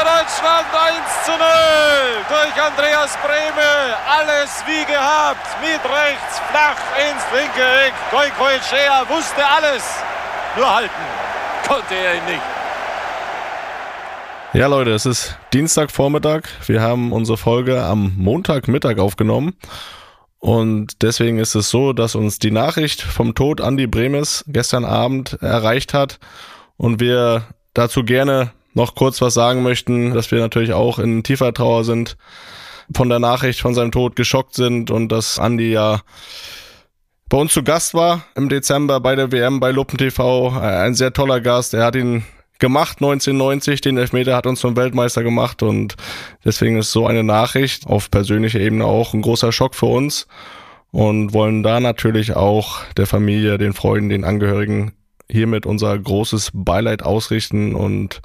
Deutschland 1 zu 0 durch Andreas Brehme. Alles wie gehabt. Mit rechts flach ins linke Eck. Goikoechea wusste alles. Nur halten konnte er ihn nicht. Ja, Leute, es ist Dienstagvormittag. Wir haben unsere Folge am Montagmittag aufgenommen. Und deswegen ist es so, dass uns die Nachricht vom Tod Andy Bremes gestern Abend erreicht hat und wir dazu gerne noch kurz was sagen möchten, dass wir natürlich auch in tiefer Trauer sind, von der Nachricht von seinem Tod geschockt sind und dass Andy ja bei uns zu Gast war im Dezember bei der WM bei Luppen TV. Ein sehr toller Gast. Er hat ihn gemacht 1990. Den Elfmeter hat uns zum Weltmeister gemacht und deswegen ist so eine Nachricht auf persönlicher Ebene auch ein großer Schock für uns und wollen da natürlich auch der Familie, den Freunden, den Angehörigen hiermit unser großes Beileid ausrichten und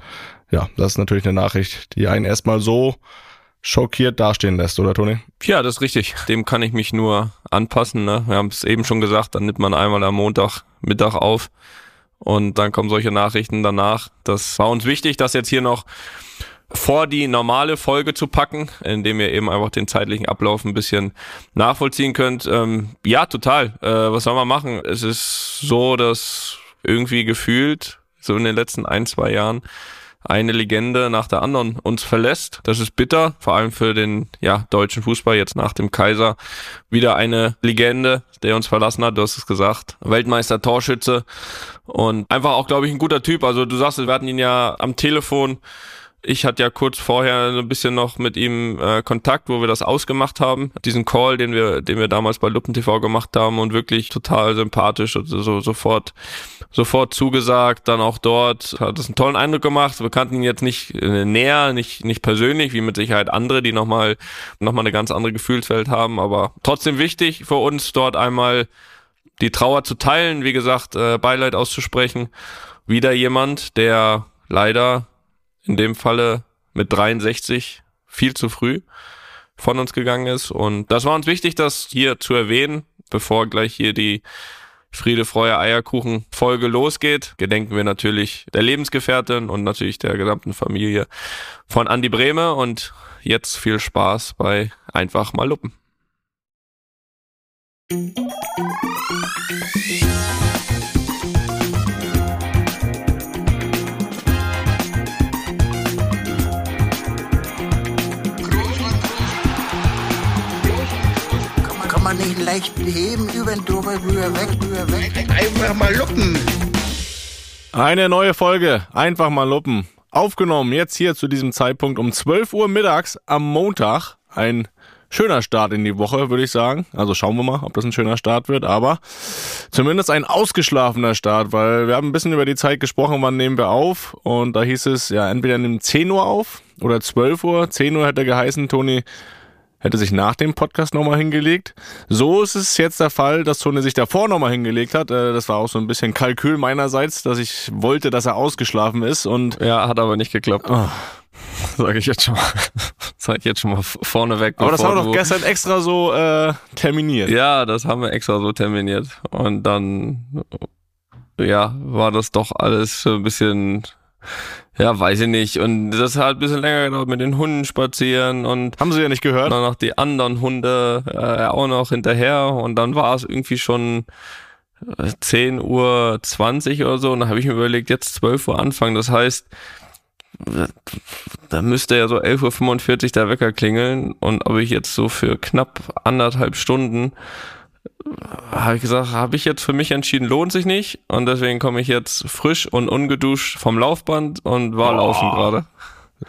ja, das ist natürlich eine Nachricht, die einen erstmal so schockiert dastehen lässt, oder Toni? Ja, das ist richtig. Dem kann ich mich nur anpassen. Ne? Wir haben es eben schon gesagt, dann nimmt man einmal am Montag Mittag auf und dann kommen solche Nachrichten danach. Das war uns wichtig, das jetzt hier noch vor die normale Folge zu packen, indem ihr eben einfach den zeitlichen Ablauf ein bisschen nachvollziehen könnt. Ähm, ja, total. Äh, was soll man machen? Es ist so, dass irgendwie gefühlt, so in den letzten ein, zwei Jahren, eine Legende nach der anderen uns verlässt. Das ist bitter, vor allem für den ja, deutschen Fußball jetzt nach dem Kaiser. Wieder eine Legende, der uns verlassen hat, du hast es gesagt. Weltmeister, Torschütze und einfach auch, glaube ich, ein guter Typ. Also du sagst, wir hatten ihn ja am Telefon ich hatte ja kurz vorher ein bisschen noch mit ihm äh, Kontakt, wo wir das ausgemacht haben. Diesen Call, den wir, den wir damals bei Luppen TV gemacht haben und wirklich total sympathisch und so, sofort, sofort zugesagt. Dann auch dort hat es einen tollen Eindruck gemacht. Wir kannten ihn jetzt nicht äh, näher, nicht, nicht persönlich, wie mit Sicherheit andere, die nochmal, noch mal eine ganz andere Gefühlswelt haben. Aber trotzdem wichtig für uns dort einmal die Trauer zu teilen, wie gesagt, äh, Beileid auszusprechen. Wieder jemand, der leider in dem Falle mit 63 viel zu früh von uns gegangen ist. Und das war uns wichtig, das hier zu erwähnen, bevor gleich hier die Friede, Freude, Eierkuchen Folge losgeht. Gedenken wir natürlich der Lebensgefährtin und natürlich der gesamten Familie von Andi Brehme und jetzt viel Spaß bei Einfach mal Luppen. man nicht leicht heben, über den drüber, rüber, weg, rüber, weg. Einfach mal luppen. Eine neue Folge, einfach mal luppen. Aufgenommen jetzt hier zu diesem Zeitpunkt um 12 Uhr mittags am Montag. Ein schöner Start in die Woche, würde ich sagen. Also schauen wir mal, ob das ein schöner Start wird, aber zumindest ein ausgeschlafener Start, weil wir haben ein bisschen über die Zeit gesprochen, wann nehmen wir auf und da hieß es, ja, entweder nehmen 10 Uhr auf oder 12 Uhr. 10 Uhr hätte geheißen, Toni, hätte sich nach dem Podcast nochmal hingelegt. So ist es jetzt der Fall, dass Tone sich davor nochmal hingelegt hat. Äh, das war auch so ein bisschen Kalkül meinerseits, dass ich wollte, dass er ausgeschlafen ist und. Ja, hat aber nicht geklappt. Oh. Sage ich jetzt schon mal. Sag ich jetzt schon mal vorneweg. Aber das haben wir doch gestern extra so äh, terminiert. Ja, das haben wir extra so terminiert. Und dann, ja, war das doch alles ein bisschen ja, weiß ich nicht. Und das hat halt ein bisschen länger gedauert mit den Hunden spazieren und. Haben sie ja nicht gehört? Dann noch die anderen Hunde äh, auch noch hinterher und dann war es irgendwie schon 10 äh, Uhr 20 oder so und dann habe ich mir überlegt, jetzt 12 Uhr anfangen. Das heißt, da müsste ja so 11.45 Uhr der Wecker klingeln und ob ich jetzt so für knapp anderthalb Stunden habe ich gesagt, habe ich jetzt für mich entschieden, lohnt sich nicht. Und deswegen komme ich jetzt frisch und ungeduscht vom Laufband und war oh. laufen gerade.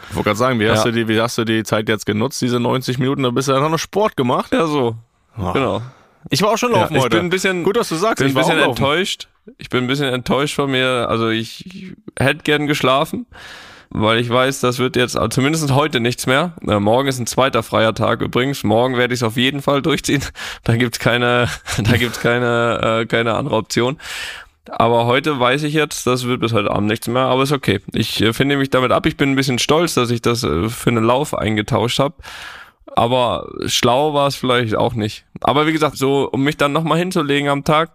Ich wollte gerade sagen, wie, ja. hast du die, wie hast du die Zeit jetzt genutzt, diese 90 Minuten? Da bist du ja noch Sport gemacht. Ja, so. Oh. Genau. Ich war auch schon laufen ja, ich heute. Bin ein bisschen, Gut, dass du sagst. Bin ich bin ein bisschen enttäuscht. Ich bin ein bisschen enttäuscht von mir. Also ich, ich hätte gern geschlafen weil ich weiß, das wird jetzt zumindest heute nichts mehr. Äh, morgen ist ein zweiter freier Tag übrigens. Morgen werde ich es auf jeden Fall durchziehen. Da gibt's keine, da gibt's keine, äh, keine andere Option. Aber heute weiß ich jetzt, das wird bis heute Abend nichts mehr, aber ist okay. Ich äh, finde mich damit ab. Ich bin ein bisschen stolz, dass ich das äh, für einen Lauf eingetauscht habe. Aber schlau war es vielleicht auch nicht. Aber wie gesagt, so um mich dann nochmal hinzulegen am Tag,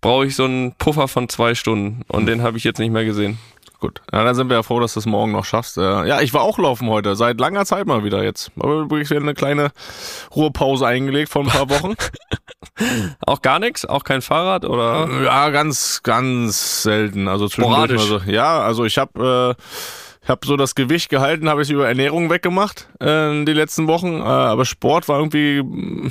brauche ich so einen Puffer von zwei Stunden und den habe ich jetzt nicht mehr gesehen. Gut. Ja, dann sind wir ja froh, dass du es morgen noch schaffst. Äh, ja, ich war auch laufen heute. Seit langer Zeit mal wieder jetzt. Aber übrigens wieder eine kleine Ruhepause eingelegt vor ein paar Wochen. Auch gar nichts? Auch kein Fahrrad oder? ja, ganz, ganz selten. Also zwischendurch Sporadisch. mal so. Ja, also ich habe äh, ich habe so das Gewicht gehalten, habe ich über Ernährung weggemacht äh, die letzten Wochen. Äh, aber Sport war irgendwie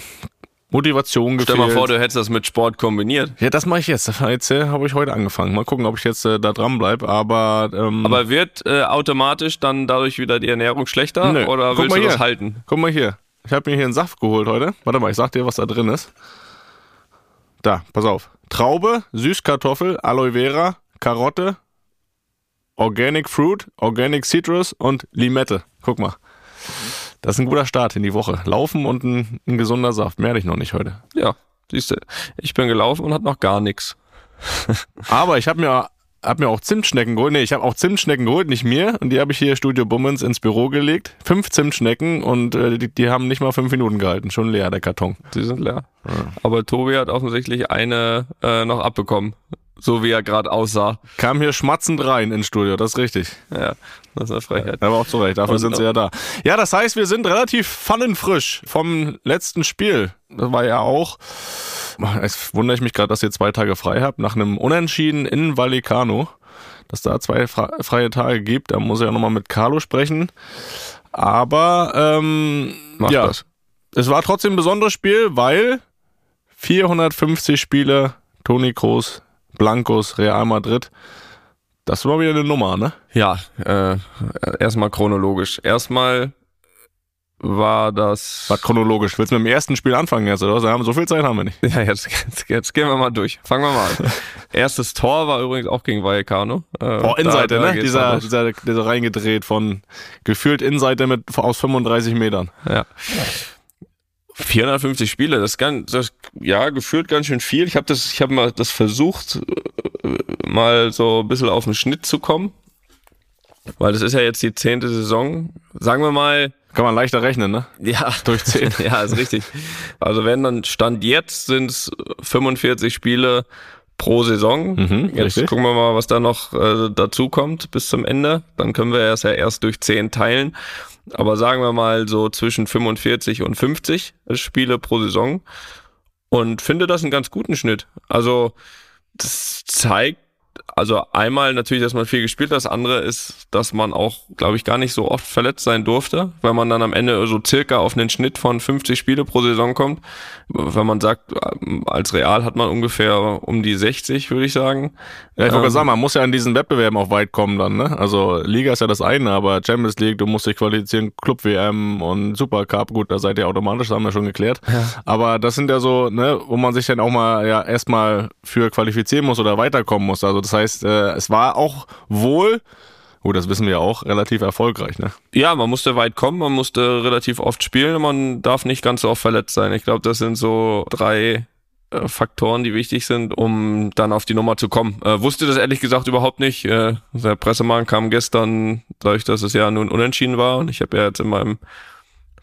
Motivation Stell gefehlt. mal vor, du hättest das mit Sport kombiniert. ja, das mache ich jetzt. Jetzt äh, habe ich heute angefangen. Mal gucken, ob ich jetzt äh, da dran bleib. Aber, ähm, Aber wird äh, automatisch dann dadurch wieder die Ernährung schlechter Nö. oder Guck willst mal du das hier. halten? Guck mal hier. Ich habe mir hier einen Saft geholt heute. Warte mal, ich sag dir, was da drin ist. Da, pass auf. Traube, Süßkartoffel, Aloe Vera, Karotte, Organic Fruit, Organic Citrus und Limette. Guck mal. Das ist ein guter Start in die Woche. Laufen und ein, ein gesunder Saft. Mehr hatte ich noch nicht heute. Ja, siehst du. Ich bin gelaufen und hat noch gar nichts. Aber ich habe mir, hab mir auch Zimtschnecken geholt. Nee, ich habe auch Zimtschnecken geholt, nicht mir. Und die habe ich hier Studio Bummens ins Büro gelegt. Fünf Zimtschnecken und äh, die, die haben nicht mal fünf Minuten gehalten. Schon leer, der Karton. Die sind leer. Aber Tobi hat offensichtlich eine äh, noch abbekommen. So wie er gerade aussah. Kam hier schmatzend rein ins Studio, das ist richtig. Ja, das ist eine Frechheit. Aber auch zu Recht, dafür Und- sind sie ja da. Ja, das heißt, wir sind relativ pfannenfrisch vom letzten Spiel. Das war ja auch, jetzt wundere ich mich gerade, dass ihr zwei Tage frei habt, nach einem Unentschieden in Valicano, dass da zwei fre- freie Tage gibt. Da muss ich ja nochmal mit Carlo sprechen. Aber, ähm, Mach ja, das. es war trotzdem ein besonderes Spiel, weil 450 Spiele, Toni Kroos, Blancos, Real Madrid. Das war wieder eine Nummer, ne? Ja, äh, erstmal chronologisch. Erstmal war das. Was chronologisch? Willst du mit dem ersten Spiel anfangen jetzt, oder haben so viel Zeit haben wir nicht. Ja, jetzt, jetzt, jetzt gehen wir mal durch. Fangen wir mal an. Erstes Tor war übrigens auch gegen Vallecano. Äh, Oh, Innenseite, da- da ne? Dieser, dieser, dieser reingedreht von gefühlt Innenseite mit aus 35 Metern. Ja. 450 Spiele, das ist ganz, das, ja, gefühlt ganz schön viel. Ich habe das, ich habe mal das versucht, äh, mal so ein bisschen auf den Schnitt zu kommen. Weil das ist ja jetzt die zehnte Saison. Sagen wir mal, Kann man leichter rechnen, ne? ja, Durch 10. ja, ist richtig. Also wenn dann Stand jetzt sind es 45 Spiele pro Saison. Mhm, jetzt richtig. gucken wir mal, was da noch äh, dazu kommt bis zum Ende. Dann können wir es ja erst durch 10 teilen. Aber sagen wir mal so zwischen 45 und 50 Spiele pro Saison. Und finde das einen ganz guten Schnitt. Also das zeigt, also einmal natürlich, dass man viel gespielt hat. Das andere ist, dass man auch, glaube ich, gar nicht so oft verletzt sein durfte, weil man dann am Ende so circa auf einen Schnitt von 50 Spiele pro Saison kommt. Wenn man sagt, als Real hat man ungefähr um die 60, würde ich sagen. Ja, ich wollte Ähm, sagen, man muss ja in diesen Wettbewerben auch weit kommen dann, ne? Also Liga ist ja das eine, aber Champions League, du musst dich qualifizieren, Club WM und Supercup, gut, da seid ihr automatisch, das haben wir schon geklärt. Aber das sind ja so, ne, wo man sich dann auch mal ja erstmal für qualifizieren muss oder weiterkommen muss. Also das heißt, äh, es war auch wohl, gut, das wissen wir auch, relativ erfolgreich, ne? Ja, man musste weit kommen, man musste relativ oft spielen, man darf nicht ganz so oft verletzt sein. Ich glaube, das sind so drei äh, Faktoren, die wichtig sind, um dann auf die Nummer zu kommen. Äh, wusste das ehrlich gesagt überhaupt nicht. Äh, der Pressemann kam gestern, dadurch, dass es ja nun unentschieden war und ich habe ja jetzt in meinem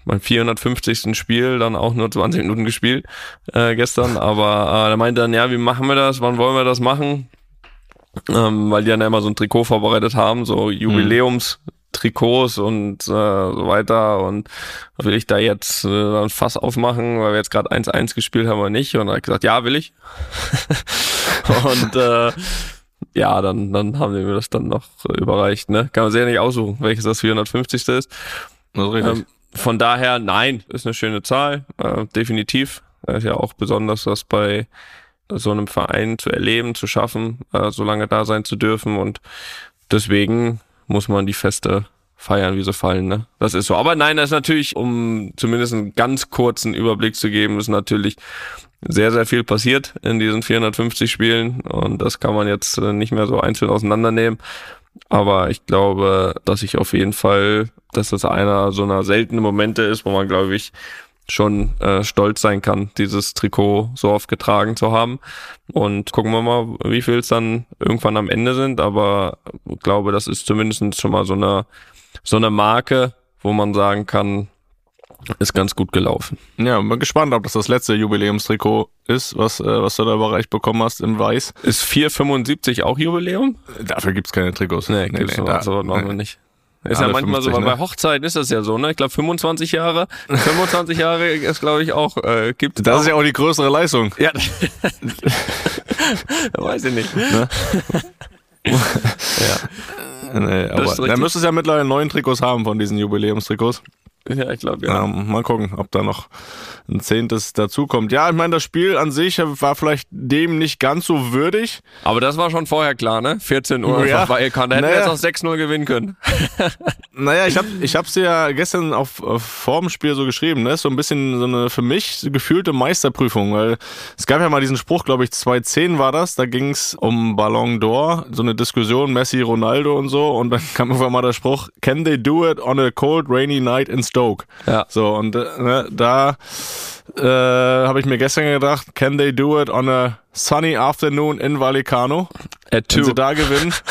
mein 450. Spiel dann auch nur 20 Minuten gespielt äh, gestern, aber äh, er meinte dann, ja, wie machen wir das, wann wollen wir das machen? Ähm, weil die dann immer so ein Trikot vorbereitet haben, so Jubiläumstrikots und äh, so weiter und will ich da jetzt äh, dann Fass aufmachen, weil wir jetzt gerade 1-1 gespielt haben oder nicht und er hat gesagt, ja, will ich. und äh, ja, dann, dann haben die mir das dann noch überreicht, ne? Kann man sich ja nicht aussuchen, welches das 450. ist. Das ist. Ähm, von daher, nein, ist eine schöne Zahl, äh, definitiv. Das ist ja auch besonders, das bei so einem Verein zu erleben, zu schaffen, äh, so lange da sein zu dürfen und deswegen muss man die Feste feiern, wie sie fallen, ne? Das ist so. Aber nein, das ist natürlich, um zumindest einen ganz kurzen Überblick zu geben, ist natürlich sehr, sehr viel passiert in diesen 450 Spielen und das kann man jetzt äh, nicht mehr so einzeln auseinandernehmen. Aber ich glaube, dass ich auf jeden Fall, dass das einer so einer seltenen Momente ist, wo man, glaube ich, schon äh, stolz sein kann, dieses Trikot so oft getragen zu haben. Und gucken wir mal, wie viel es dann irgendwann am Ende sind. Aber ich glaube, das ist zumindest schon mal so eine, so eine Marke, wo man sagen kann, ist ganz gut gelaufen. Ja, bin gespannt, ob das das letzte Jubiläumstrikot ist, was, äh, was du da überreicht bekommen hast in Weiß. Ist 475 auch Jubiläum? Dafür gibt's keine Trikots. Nee, gibt's nee, da, so machen wir nicht. Ist ja manchmal 50, so, ne? bei Hochzeiten ist das ja so, ne? Ich glaube 25 Jahre, 25 Jahre ist glaube ich auch, äh, gibt Das auch. ist ja auch die größere Leistung. Ja. Weiß ich nicht. Ne? ja. Nee, aber dann müsstest du ja mittlerweile neun Trikots haben von diesen Jubiläumstrikots. Ja, ich glaube, ja. Ähm, mal gucken, ob da noch ein Zehntes dazukommt. Ja, ich meine, das Spiel an sich war vielleicht dem nicht ganz so würdig. Aber das war schon vorher klar, ne? 14 Uhr ja. bei Ekan. Da hätten naja. wir jetzt auch 6-0 gewinnen können. naja, ich hab, ich hab's ja gestern auf, auf vor dem Spiel so geschrieben, ne? So ein bisschen so eine für mich gefühlte Meisterprüfung, weil es gab ja mal diesen Spruch, glaube ich, 2010 war das, da ging's um Ballon d'Or, so eine Diskussion, Messi, Ronaldo und so, und dann kam irgendwann mal der Spruch, can they do it on a cold, rainy night in Stoke. Ja. So, und äh, ne, da äh, habe ich mir gestern gedacht, can they do it on a sunny afternoon in Valicano? At two. Wenn sie da gewinnen.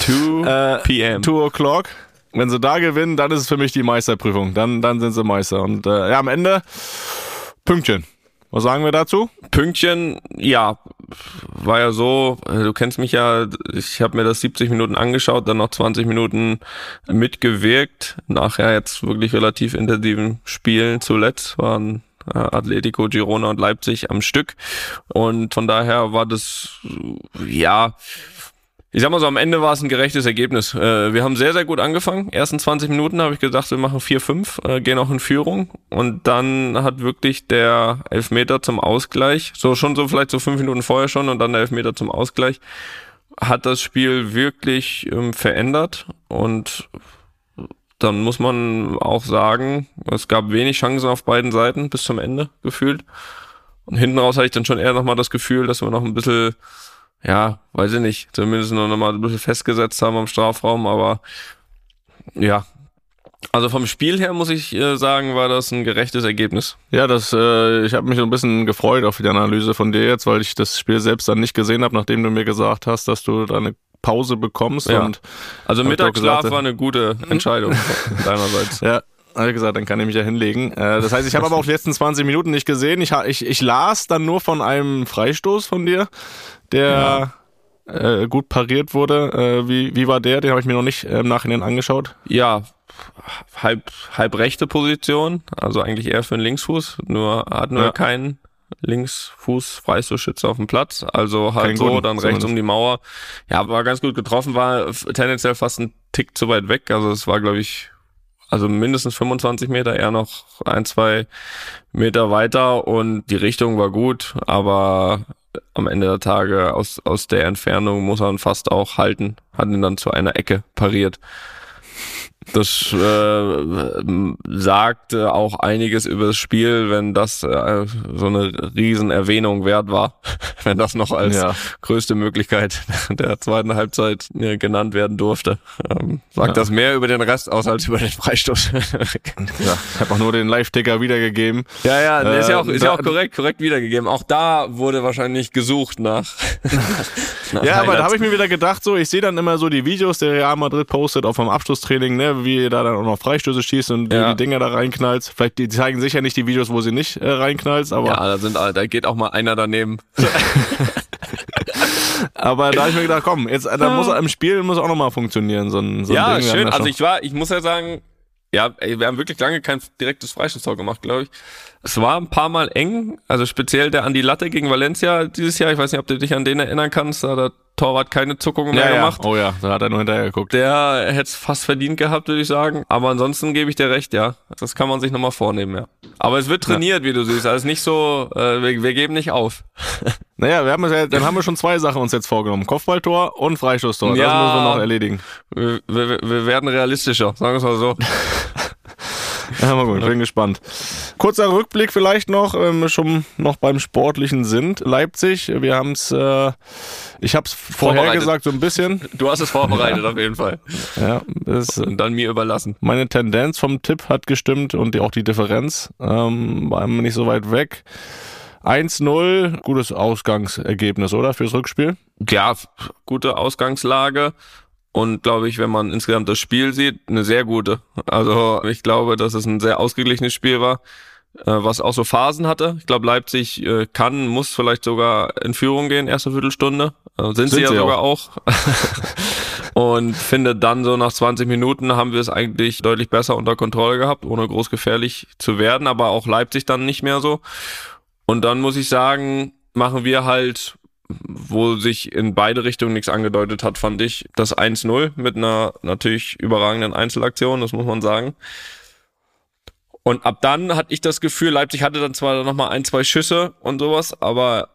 2 äh, p.m. 2 o'clock. Wenn sie da gewinnen, dann ist es für mich die Meisterprüfung. Dann, dann sind sie Meister. Und äh, ja, am Ende Pünktchen. Was sagen wir dazu? Pünktchen, ja, war ja so, du kennst mich ja, ich habe mir das 70 Minuten angeschaut, dann noch 20 Minuten mitgewirkt. Nachher jetzt wirklich relativ intensiven Spielen zuletzt waren äh, Atletico, Girona und Leipzig am Stück. Und von daher war das, ja, ich sag mal so, am Ende war es ein gerechtes Ergebnis. Äh, wir haben sehr, sehr gut angefangen. Ersten 20 Minuten habe ich gesagt, wir machen 4-5, äh, gehen auch in Führung. Und dann hat wirklich der Elfmeter zum Ausgleich, so schon so vielleicht so fünf Minuten vorher schon und dann der Elfmeter zum Ausgleich, hat das Spiel wirklich ähm, verändert. Und dann muss man auch sagen, es gab wenig Chancen auf beiden Seiten bis zum Ende gefühlt. Und hinten raus hatte ich dann schon eher nochmal das Gefühl, dass wir noch ein bisschen ja, weiß ich nicht, zumindest noch mal ein bisschen festgesetzt haben am Strafraum, aber ja. Also vom Spiel her muss ich äh, sagen, war das ein gerechtes Ergebnis. Ja, das äh, ich habe mich so ein bisschen gefreut auf die Analyse von dir jetzt, weil ich das Spiel selbst dann nicht gesehen habe, nachdem du mir gesagt hast, dass du da eine Pause bekommst. Ja. Und also Mittagsschlaf gesagt, war eine gute Entscheidung deinerseits. Ja, habe ich gesagt, dann kann ich mich ja hinlegen. Äh, das heißt, ich habe aber auch die letzten 20 Minuten nicht gesehen. Ich, ich, ich las dann nur von einem Freistoß von dir der ja. äh, gut pariert wurde. Äh, wie, wie war der? Den habe ich mir noch nicht äh, im Nachhinein angeschaut. Ja, halb, halb rechte Position, also eigentlich eher für einen Linksfuß, nur hat nur ja. keinen Linksfuß Freistoßschütze auf dem Platz, also halt Kein so, guten, dann rechts um die Mauer. Ja, war ganz gut getroffen, war tendenziell fast ein Tick zu weit weg, also es war glaube ich also mindestens 25 Meter, eher noch ein, zwei Meter weiter und die Richtung war gut, aber am Ende der Tage aus, aus der Entfernung muss er ihn fast auch halten, hat ihn dann zu einer Ecke pariert. Das äh, sagt äh, auch einiges über das Spiel, wenn das äh, so eine Riesenerwähnung wert war, wenn das noch als ja. größte Möglichkeit der zweiten Halbzeit äh, genannt werden durfte. Ähm, sagt ja. das mehr über den Rest aus als über den Freistoß. ja, ich habe auch nur den Live-Ticker wiedergegeben. Ja, ja, äh, ist ja auch, ist ja auch korrekt, korrekt wiedergegeben. Auch da wurde wahrscheinlich gesucht nach. nach ja, aber da habe ich mir wieder gedacht, so ich sehe dann immer so die Videos, der Real Madrid postet, auch vom Abschlusstraining, ne, wie ihr da dann auch noch Freistöße schießt und ja. die Dinger da reinknallt. Vielleicht die zeigen sicher nicht die Videos, wo sie nicht äh, reinknallt, aber. Ja, da sind, da geht auch mal einer daneben. aber da habe ich mir gedacht, komm, jetzt da muss im Spiel muss auch nochmal funktionieren, so ein, so ein Ja, Ding. schön. Also ich war, ich muss ja sagen, ja, ey, wir haben wirklich lange kein direktes Freistoßtor gemacht, glaube ich. Es war ein paar Mal eng, also speziell der an die Latte gegen Valencia dieses Jahr. Ich weiß nicht, ob du dich an den erinnern kannst. Da hat Torwart keine Zuckungen mehr ja, gemacht. Oh ja, da hat er nur hinterher geguckt. Der hätte es fast verdient gehabt, würde ich sagen. Aber ansonsten gebe ich dir recht, ja. Das kann man sich nochmal vornehmen, ja. Aber es wird trainiert, ja. wie du siehst. Also nicht so, äh, wir, wir geben nicht auf. Naja, wir haben ja, dann haben wir schon zwei Sachen uns jetzt vorgenommen. Kopfballtor und Freistoßtor. Ja, das müssen wir noch erledigen. Wir, wir, wir werden realistischer, sagen wir es mal so. Ja, mal gut, bin gespannt. Kurzer Rückblick vielleicht noch, ähm, schon noch beim Sportlichen sind. Leipzig, wir haben es, äh, ich habe es vorher gesagt, so ein bisschen. Du hast es vorbereitet ja. auf jeden Fall. Ja, das, und dann mir überlassen. Meine Tendenz vom Tipp hat gestimmt und die, auch die Differenz ähm, war nicht so weit weg. 1-0, gutes Ausgangsergebnis, oder? Fürs Rückspiel? Ja, gute Ausgangslage. Und glaube ich, wenn man insgesamt das Spiel sieht, eine sehr gute. Also ich glaube, dass es ein sehr ausgeglichenes Spiel war, äh, was auch so Phasen hatte. Ich glaube, Leipzig äh, kann, muss vielleicht sogar in Führung gehen, erste Viertelstunde. Äh, sind, sind, sie ja sie sogar auch. und finde dann so nach 20 Minuten haben wir es eigentlich deutlich besser unter Kontrolle gehabt, ohne groß gefährlich zu werden, aber auch Leipzig dann nicht mehr so. Und dann muss ich sagen, machen wir halt wo sich in beide Richtungen nichts angedeutet hat, fand ich das 1-0 mit einer natürlich überragenden Einzelaktion, das muss man sagen. Und ab dann hatte ich das Gefühl, Leipzig hatte dann zwar noch mal ein, zwei Schüsse und sowas, aber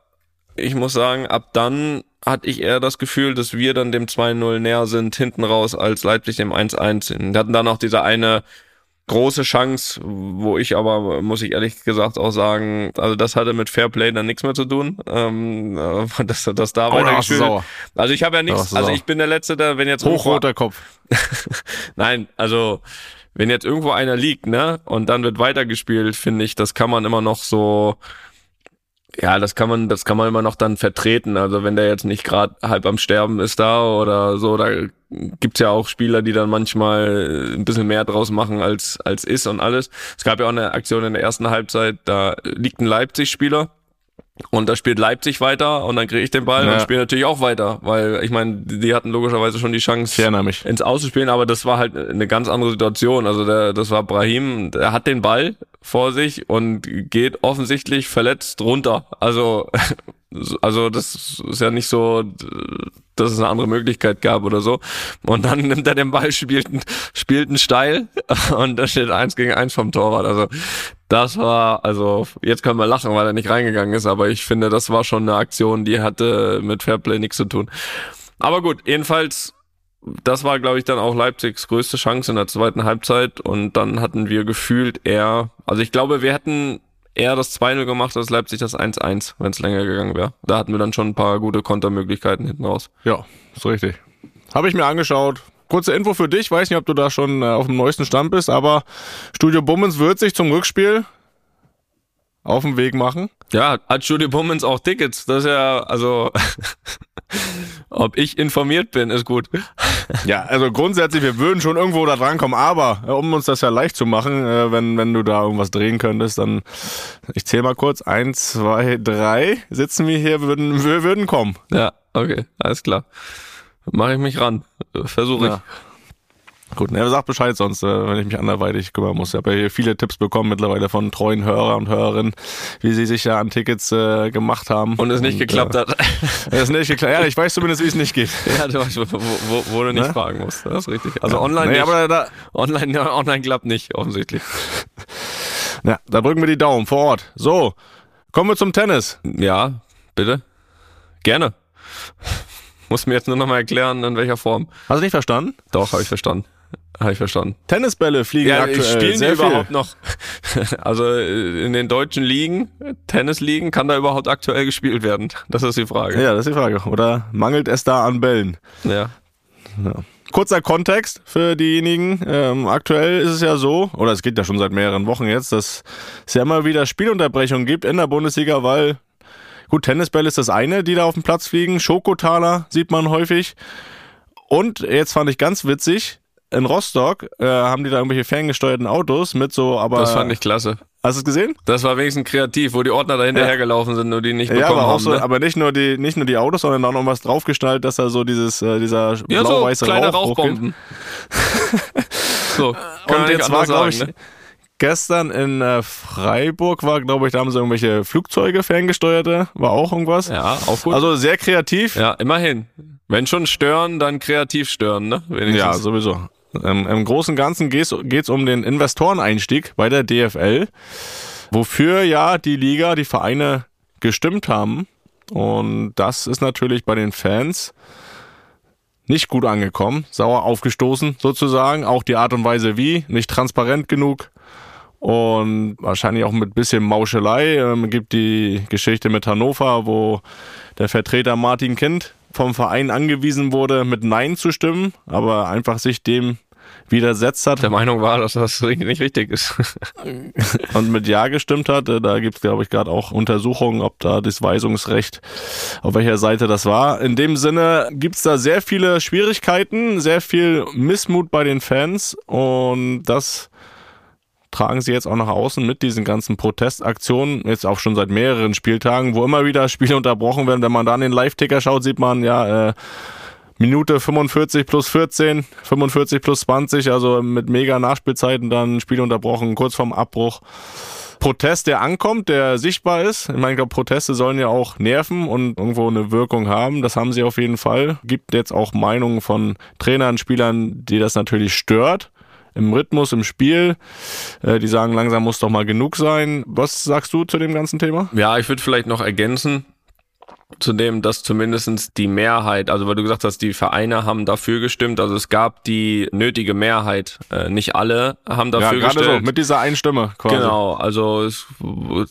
ich muss sagen, ab dann hatte ich eher das Gefühl, dass wir dann dem 2-0 näher sind, hinten raus, als Leipzig dem 1-1. Wir hatten dann auch diese eine große Chance, wo ich aber, muss ich ehrlich gesagt auch sagen, also das hatte mit Fairplay dann nichts mehr zu tun, ähm, dass das da oh, weiter Also ich habe ja nichts, also ich bin der Letzte, der, wenn jetzt hochroter Kopf. Nein, also wenn jetzt irgendwo einer liegt, ne, und dann wird weitergespielt, finde ich, das kann man immer noch so ja, das kann man, das kann man immer noch dann vertreten. Also wenn der jetzt nicht gerade halb am Sterben ist da oder so, da gibt's ja auch Spieler, die dann manchmal ein bisschen mehr draus machen als als ist und alles. Es gab ja auch eine Aktion in der ersten Halbzeit, da liegt ein Leipzig-Spieler und da spielt Leipzig weiter und dann kriege ich den Ball ja. und spiele natürlich auch weiter, weil ich meine, die hatten logischerweise schon die Chance ins Auszuspielen, aber das war halt eine ganz andere Situation. Also der, das war Brahim, der hat den Ball vor sich und geht offensichtlich verletzt runter. Also also das ist ja nicht so, dass es eine andere Möglichkeit gab oder so. Und dann nimmt er den Ball, spielt, spielt einen Steil und da steht eins gegen eins vom Torwart. Also das war, also jetzt können wir lachen, weil er nicht reingegangen ist, aber ich finde, das war schon eine Aktion, die hatte mit Fairplay nichts zu tun. Aber gut, jedenfalls, das war, glaube ich, dann auch Leipzigs größte Chance in der zweiten Halbzeit und dann hatten wir gefühlt eher, also ich glaube, wir hätten eher das 2-0 gemacht als Leipzig das 1-1, wenn es länger gegangen wäre. Da hatten wir dann schon ein paar gute Kontermöglichkeiten hinten raus. Ja, ist richtig. Habe ich mir angeschaut. Kurze Info für dich, weiß nicht, ob du da schon äh, auf dem neuesten Stand bist, aber Studio Bummens wird sich zum Rückspiel auf den Weg machen. Ja, hat Studio Bummens auch Tickets. Das ist ja, also, ob ich informiert bin, ist gut. Ja, also grundsätzlich, wir würden schon irgendwo da drankommen, aber äh, um uns das ja leicht zu machen, äh, wenn, wenn du da irgendwas drehen könntest, dann, ich zähle mal kurz, eins, zwei, drei, sitzen wir hier, würden, wir würden kommen. Ja, okay, alles klar. Mache ich mich ran. Versuche ich. Ja. Gut, ne, sag Bescheid sonst, äh, wenn ich mich anderweitig kümmern muss. Ich habe ja hier viele Tipps bekommen mittlerweile von treuen Hörer und Hörerinnen, wie sie sich ja an Tickets äh, gemacht haben. Und es nicht und, geklappt äh, hat. Es nicht geklappt. Ja, ich weiß zumindest, wie es nicht geht. Ja, du weißt, wo, wo, wo du nicht ne? fragen musst. Das ist richtig. Also ja. online nee, nicht. Aber da, online, ja, online klappt nicht, offensichtlich. Ja, da drücken wir die Daumen vor Ort. So, kommen wir zum Tennis. Ja, bitte. Gerne. Muss mir jetzt nur noch mal erklären, in welcher Form. Hast du nicht verstanden? Doch, habe ich verstanden. Habe ich verstanden. Tennisbälle fliegen ja, aktuell spielen sehr die überhaupt viel. noch? Also äh, in den deutschen Ligen, Tennisligen, kann da überhaupt aktuell gespielt werden? Das ist die Frage. Ja, das ist die Frage. Oder mangelt es da an Bällen? Ja. ja. Kurzer Kontext für diejenigen. Ähm, aktuell ist es ja so, oder es geht ja schon seit mehreren Wochen jetzt, dass es ja immer wieder Spielunterbrechungen gibt in der Bundesliga, weil gut, Tennisbälle ist das eine, die da auf dem Platz fliegen. Schokotaler sieht man häufig. Und jetzt fand ich ganz witzig, in Rostock äh, haben die da irgendwelche ferngesteuerten Autos mit so, aber. Das fand ich klasse. Hast du es gesehen? Das war wenigstens kreativ, wo die Ordner da hinterhergelaufen ja. sind und die nicht bekommen ja, aber haben. So, ne? Aber nicht nur die, nicht nur die Autos, sondern auch noch was draufgestaltet, dass da so dieses, äh, dieser ja, blau-weiße so, kleine Rauch Rauchbomben. so, und jetzt war, glaube ich, ne? gestern in äh, Freiburg war, glaube ich, da haben sie irgendwelche Flugzeuge ferngesteuerte, war auch irgendwas. Ja, auch gut. Also sehr kreativ. Ja, immerhin. Wenn schon stören, dann kreativ stören, ne? Wenigstens. Ja, sowieso. Ähm, Im Großen und Ganzen geht es um den Investoreneinstieg bei der DFL, wofür ja die Liga, die Vereine gestimmt haben. Und das ist natürlich bei den Fans nicht gut angekommen, sauer aufgestoßen sozusagen. Auch die Art und Weise wie, nicht transparent genug und wahrscheinlich auch mit bisschen Mauschelei. Ähm, gibt die Geschichte mit Hannover, wo der Vertreter Martin Kind vom Verein angewiesen wurde, mit Nein zu stimmen, aber einfach sich dem widersetzt hat. Der Meinung war, dass das nicht richtig ist. und mit Ja gestimmt hat. Da gibt es, glaube ich, gerade auch Untersuchungen, ob da das Weisungsrecht, auf welcher Seite das war. In dem Sinne gibt es da sehr viele Schwierigkeiten, sehr viel Missmut bei den Fans und das tragen sie jetzt auch nach außen mit diesen ganzen Protestaktionen, jetzt auch schon seit mehreren Spieltagen, wo immer wieder Spiele unterbrochen werden. Wenn man da an den Live-Ticker schaut, sieht man ja äh, Minute 45 plus 14, 45 plus 20, also mit mega Nachspielzeiten dann Spiel unterbrochen, kurz vorm Abbruch. Protest, der ankommt, der sichtbar ist. Ich meine, ich glaube, Proteste sollen ja auch nerven und irgendwo eine Wirkung haben. Das haben sie auf jeden Fall. Gibt jetzt auch Meinungen von Trainern, Spielern, die das natürlich stört im Rhythmus, im Spiel. Äh, die sagen, langsam muss doch mal genug sein. Was sagst du zu dem ganzen Thema? Ja, ich würde vielleicht noch ergänzen, zu dem, dass zumindestens die Mehrheit, also weil du gesagt hast, die Vereine haben dafür gestimmt, also es gab die nötige Mehrheit, äh, nicht alle haben dafür ja, gestimmt. So, mit dieser einen Stimme quasi. Genau, also es,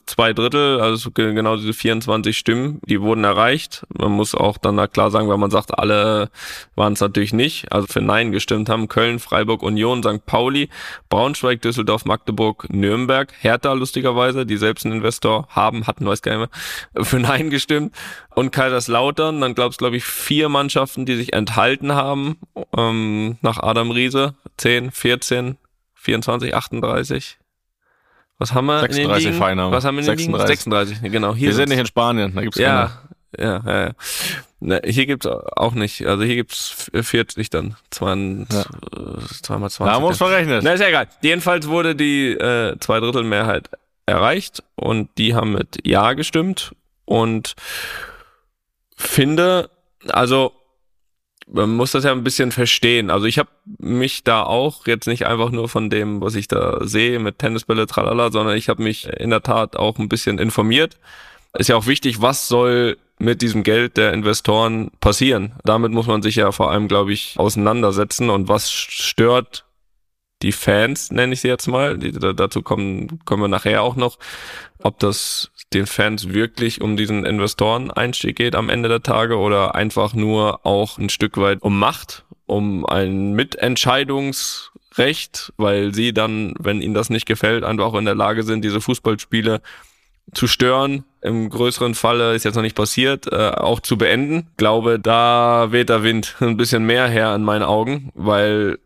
zwei Drittel, also genau diese 24 Stimmen, die wurden erreicht. Man muss auch dann da klar sagen, weil man sagt, alle waren es natürlich nicht, also für Nein gestimmt haben, Köln, Freiburg, Union, St. Pauli, Braunschweig, Düsseldorf, Magdeburg, Nürnberg, Hertha lustigerweise, die selbst einen Investor haben, hatten, weiß gar nicht mehr, für Nein gestimmt und Kaiserslautern. Dann glaubst glaube ich vier Mannschaften, die sich enthalten haben ähm, nach Adam Riese. 10, 14, 24, 38. Was haben wir 36 in den Ligen? Was haben wir in den 36. Ligen? 36, genau. Hier wir sind nicht in Spanien, da gibt's ja, keine. Ja, ja, ja. Ne, hier gibt's auch nicht. Also hier gibt's 40 dann. Zwei, ja. zweimal 20. Da haben wir uns verrechnet. Na, ist ja egal. Jedenfalls wurde die äh, Zweidrittelmehrheit erreicht und die haben mit Ja gestimmt und finde, also man muss das ja ein bisschen verstehen. Also ich habe mich da auch jetzt nicht einfach nur von dem, was ich da sehe mit Tennisbälle, tralala, sondern ich habe mich in der Tat auch ein bisschen informiert. Ist ja auch wichtig, was soll mit diesem Geld der Investoren passieren. Damit muss man sich ja vor allem, glaube ich, auseinandersetzen und was stört die Fans, nenne ich sie jetzt mal. Die, dazu kommen, kommen wir nachher auch noch, ob das den Fans wirklich um diesen Investoreneinstieg geht am Ende der Tage oder einfach nur auch ein Stück weit um Macht, um ein Mitentscheidungsrecht, weil sie dann, wenn ihnen das nicht gefällt, einfach auch in der Lage sind, diese Fußballspiele zu stören. Im größeren Falle ist jetzt noch nicht passiert, äh, auch zu beenden. Glaube, da weht der Wind ein bisschen mehr her in meinen Augen, weil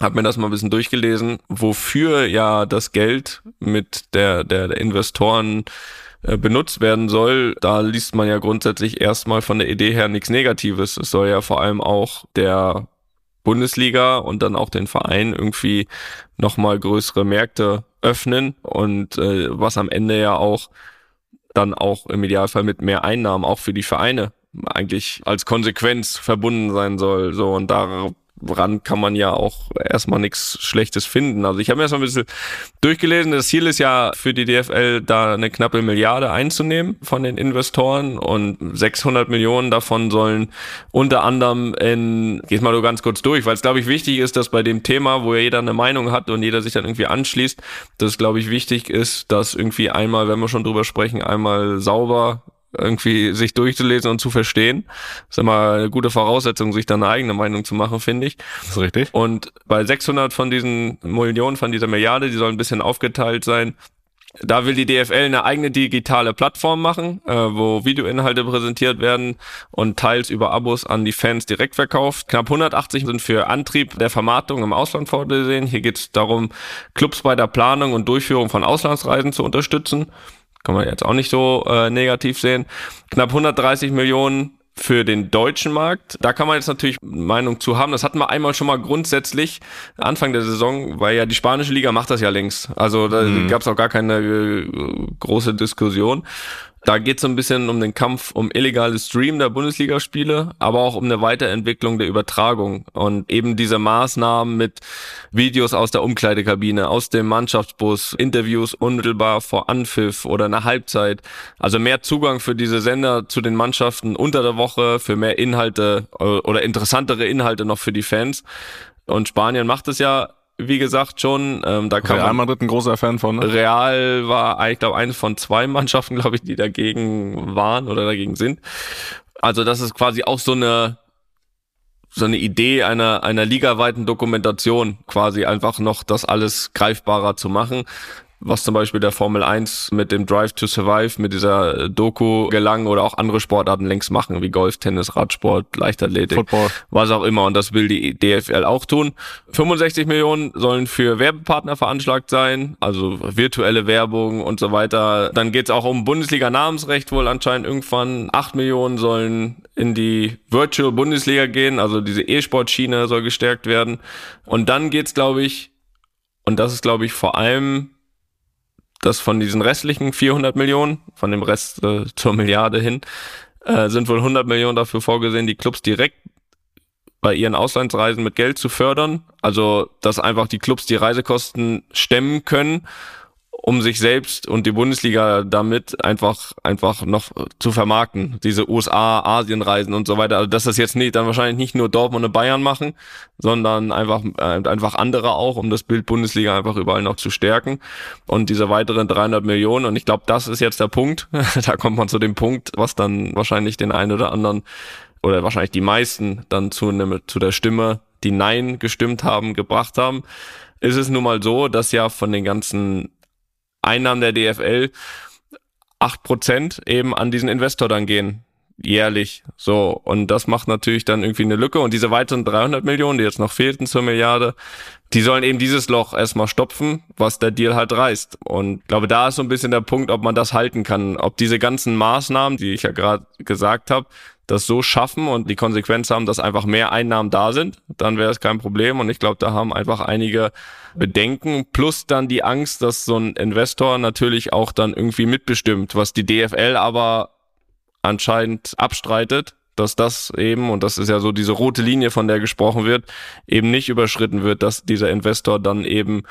habe mir das mal ein bisschen durchgelesen, wofür ja das Geld mit der, der, der Investoren benutzt werden soll, da liest man ja grundsätzlich erstmal von der Idee her nichts Negatives. Es soll ja vor allem auch der Bundesliga und dann auch den Verein irgendwie nochmal größere Märkte öffnen und äh, was am Ende ja auch dann auch im Idealfall mit mehr Einnahmen auch für die Vereine eigentlich als Konsequenz verbunden sein soll. So und da woran kann man ja auch erstmal nichts Schlechtes finden. Also ich habe mir erstmal ein bisschen durchgelesen. Das Ziel ist ja für die DFL da eine knappe Milliarde einzunehmen von den Investoren und 600 Millionen davon sollen unter anderem in, geht mal nur ganz kurz durch, weil es glaube ich wichtig ist, dass bei dem Thema, wo ja jeder eine Meinung hat und jeder sich dann irgendwie anschließt, dass glaube ich wichtig ist, dass irgendwie einmal, wenn wir schon drüber sprechen, einmal sauber irgendwie sich durchzulesen und zu verstehen. Das ist immer eine gute Voraussetzung, sich da eine eigene Meinung zu machen, finde ich. Das ist richtig. Und bei 600 von diesen Millionen, von dieser Milliarde, die sollen ein bisschen aufgeteilt sein. Da will die DFL eine eigene digitale Plattform machen, äh, wo Videoinhalte präsentiert werden und teils über Abos an die Fans direkt verkauft. Knapp 180 sind für Antrieb der Vermarktung im Ausland vorgesehen. Hier geht es darum, Clubs bei der Planung und Durchführung von Auslandsreisen zu unterstützen kann man jetzt auch nicht so äh, negativ sehen. Knapp 130 Millionen für den deutschen Markt. Da kann man jetzt natürlich Meinung zu haben. Das hatten wir einmal schon mal grundsätzlich Anfang der Saison, weil ja die spanische Liga macht das ja längst. Also da mhm. gab es auch gar keine äh, große Diskussion. Da geht es so ein bisschen um den Kampf um illegales Stream der Bundesligaspiele, aber auch um eine Weiterentwicklung der Übertragung und eben diese Maßnahmen mit Videos aus der Umkleidekabine, aus dem Mannschaftsbus, Interviews unmittelbar vor Anpfiff oder einer Halbzeit. Also mehr Zugang für diese Sender zu den Mannschaften unter der Woche, für mehr Inhalte äh, oder interessantere Inhalte noch für die Fans. Und Spanien macht es ja wie gesagt, schon. Ähm, da kann Real Madrid ein großer Fan von. Ne? Real war, ich glaube, eine von zwei Mannschaften, glaube ich, die dagegen waren oder dagegen sind. Also das ist quasi auch so eine so eine Idee einer, einer ligaweiten Dokumentation quasi einfach noch das alles greifbarer zu machen was zum Beispiel der Formel 1 mit dem Drive to Survive, mit dieser Doku gelang oder auch andere Sportarten längst machen, wie Golf, Tennis, Radsport, Leichtathletik, Football. was auch immer. Und das will die DFL auch tun. 65 Millionen sollen für Werbepartner veranschlagt sein, also virtuelle Werbung und so weiter. Dann geht's auch um Bundesliga-Namensrecht wohl anscheinend irgendwann. 8 Millionen sollen in die Virtual Bundesliga gehen, also diese E-Sport-Schiene soll gestärkt werden. Und dann geht's, glaube ich, und das ist, glaube ich, vor allem dass von diesen restlichen 400 Millionen, von dem Rest äh, zur Milliarde hin, äh, sind wohl 100 Millionen dafür vorgesehen, die Clubs direkt bei ihren Auslandsreisen mit Geld zu fördern. Also, dass einfach die Clubs die Reisekosten stemmen können um sich selbst und die Bundesliga damit einfach einfach noch zu vermarkten. Diese USA, Asienreisen und so weiter. Also dass das jetzt nicht dann wahrscheinlich nicht nur Dortmund und Bayern machen, sondern einfach äh, einfach andere auch, um das Bild Bundesliga einfach überall noch zu stärken. Und diese weiteren 300 Millionen. Und ich glaube, das ist jetzt der Punkt. da kommt man zu dem Punkt, was dann wahrscheinlich den einen oder anderen oder wahrscheinlich die meisten dann zu, zu der Stimme, die Nein gestimmt haben, gebracht haben ist es nun mal so, dass ja von den ganzen Einnahmen der DFL acht Prozent eben an diesen Investor dann gehen jährlich. So. Und das macht natürlich dann irgendwie eine Lücke. Und diese weiteren 300 Millionen, die jetzt noch fehlten zur Milliarde, die sollen eben dieses Loch erstmal stopfen, was der Deal halt reißt. Und ich glaube, da ist so ein bisschen der Punkt, ob man das halten kann. Ob diese ganzen Maßnahmen, die ich ja gerade gesagt habe, das so schaffen und die Konsequenz haben, dass einfach mehr Einnahmen da sind, dann wäre es kein Problem. Und ich glaube, da haben einfach einige Bedenken, plus dann die Angst, dass so ein Investor natürlich auch dann irgendwie mitbestimmt, was die DFL aber anscheinend abstreitet dass das eben, und das ist ja so diese rote Linie, von der gesprochen wird, eben nicht überschritten wird, dass dieser Investor dann eben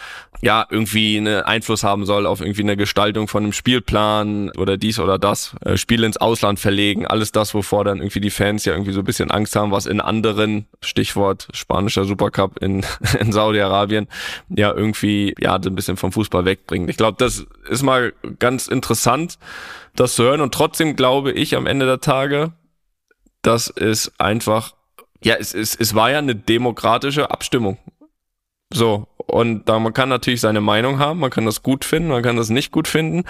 ja irgendwie einen Einfluss haben soll auf irgendwie eine Gestaltung von einem Spielplan oder dies oder das, äh, Spiele ins Ausland verlegen, alles das, wovor dann irgendwie die Fans ja irgendwie so ein bisschen Angst haben, was in anderen, Stichwort spanischer Supercup in, in Saudi-Arabien, ja irgendwie ja ein bisschen vom Fußball wegbringt. Ich glaube, das ist mal ganz interessant, das zu hören und trotzdem glaube ich am Ende der Tage, das ist einfach, ja, es, es, es war ja eine demokratische Abstimmung. So, und da man kann natürlich seine Meinung haben, man kann das gut finden, man kann das nicht gut finden,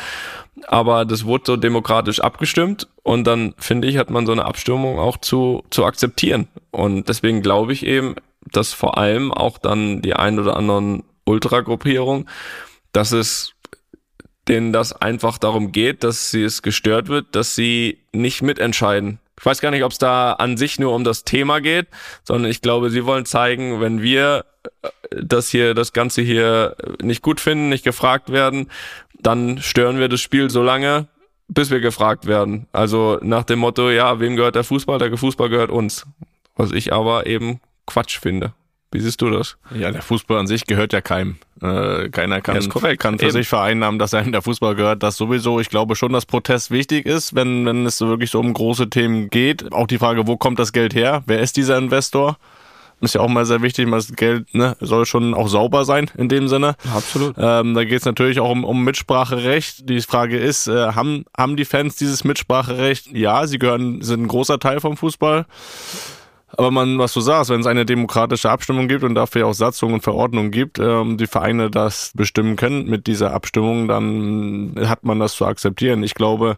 aber das wurde so demokratisch abgestimmt und dann finde ich, hat man so eine Abstimmung auch zu, zu akzeptieren. Und deswegen glaube ich eben, dass vor allem auch dann die ein oder anderen Ultragruppierung, dass es denen das einfach darum geht, dass sie es gestört wird, dass sie nicht mitentscheiden ich weiß gar nicht, ob es da an sich nur um das Thema geht, sondern ich glaube, sie wollen zeigen, wenn wir äh, das hier, das Ganze hier nicht gut finden, nicht gefragt werden, dann stören wir das Spiel so lange, bis wir gefragt werden. Also nach dem Motto, ja, wem gehört der Fußball? Der Fußball gehört uns. Was ich aber eben Quatsch finde. Wie siehst du das? Ja, der Fußball an sich gehört ja keinem. Äh, keiner kann, ja, kann für Eben. sich vereinnahmen, dass einem der Fußball gehört. Das sowieso. Ich glaube schon, dass Protest wichtig ist, wenn, wenn es wirklich so um große Themen geht. Auch die Frage, wo kommt das Geld her? Wer ist dieser Investor? Ist ja auch mal sehr wichtig, das Geld ne, soll schon auch sauber sein in dem Sinne. Absolut. Ähm, da geht es natürlich auch um, um Mitspracherecht. Die Frage ist, äh, haben, haben die Fans dieses Mitspracherecht? Ja, sie gehören, sind ein großer Teil vom Fußball. Aber man, was du sagst, wenn es eine demokratische Abstimmung gibt und dafür auch Satzungen und Verordnungen gibt, ähm, die Vereine das bestimmen können mit dieser Abstimmung, dann hat man das zu akzeptieren. Ich glaube,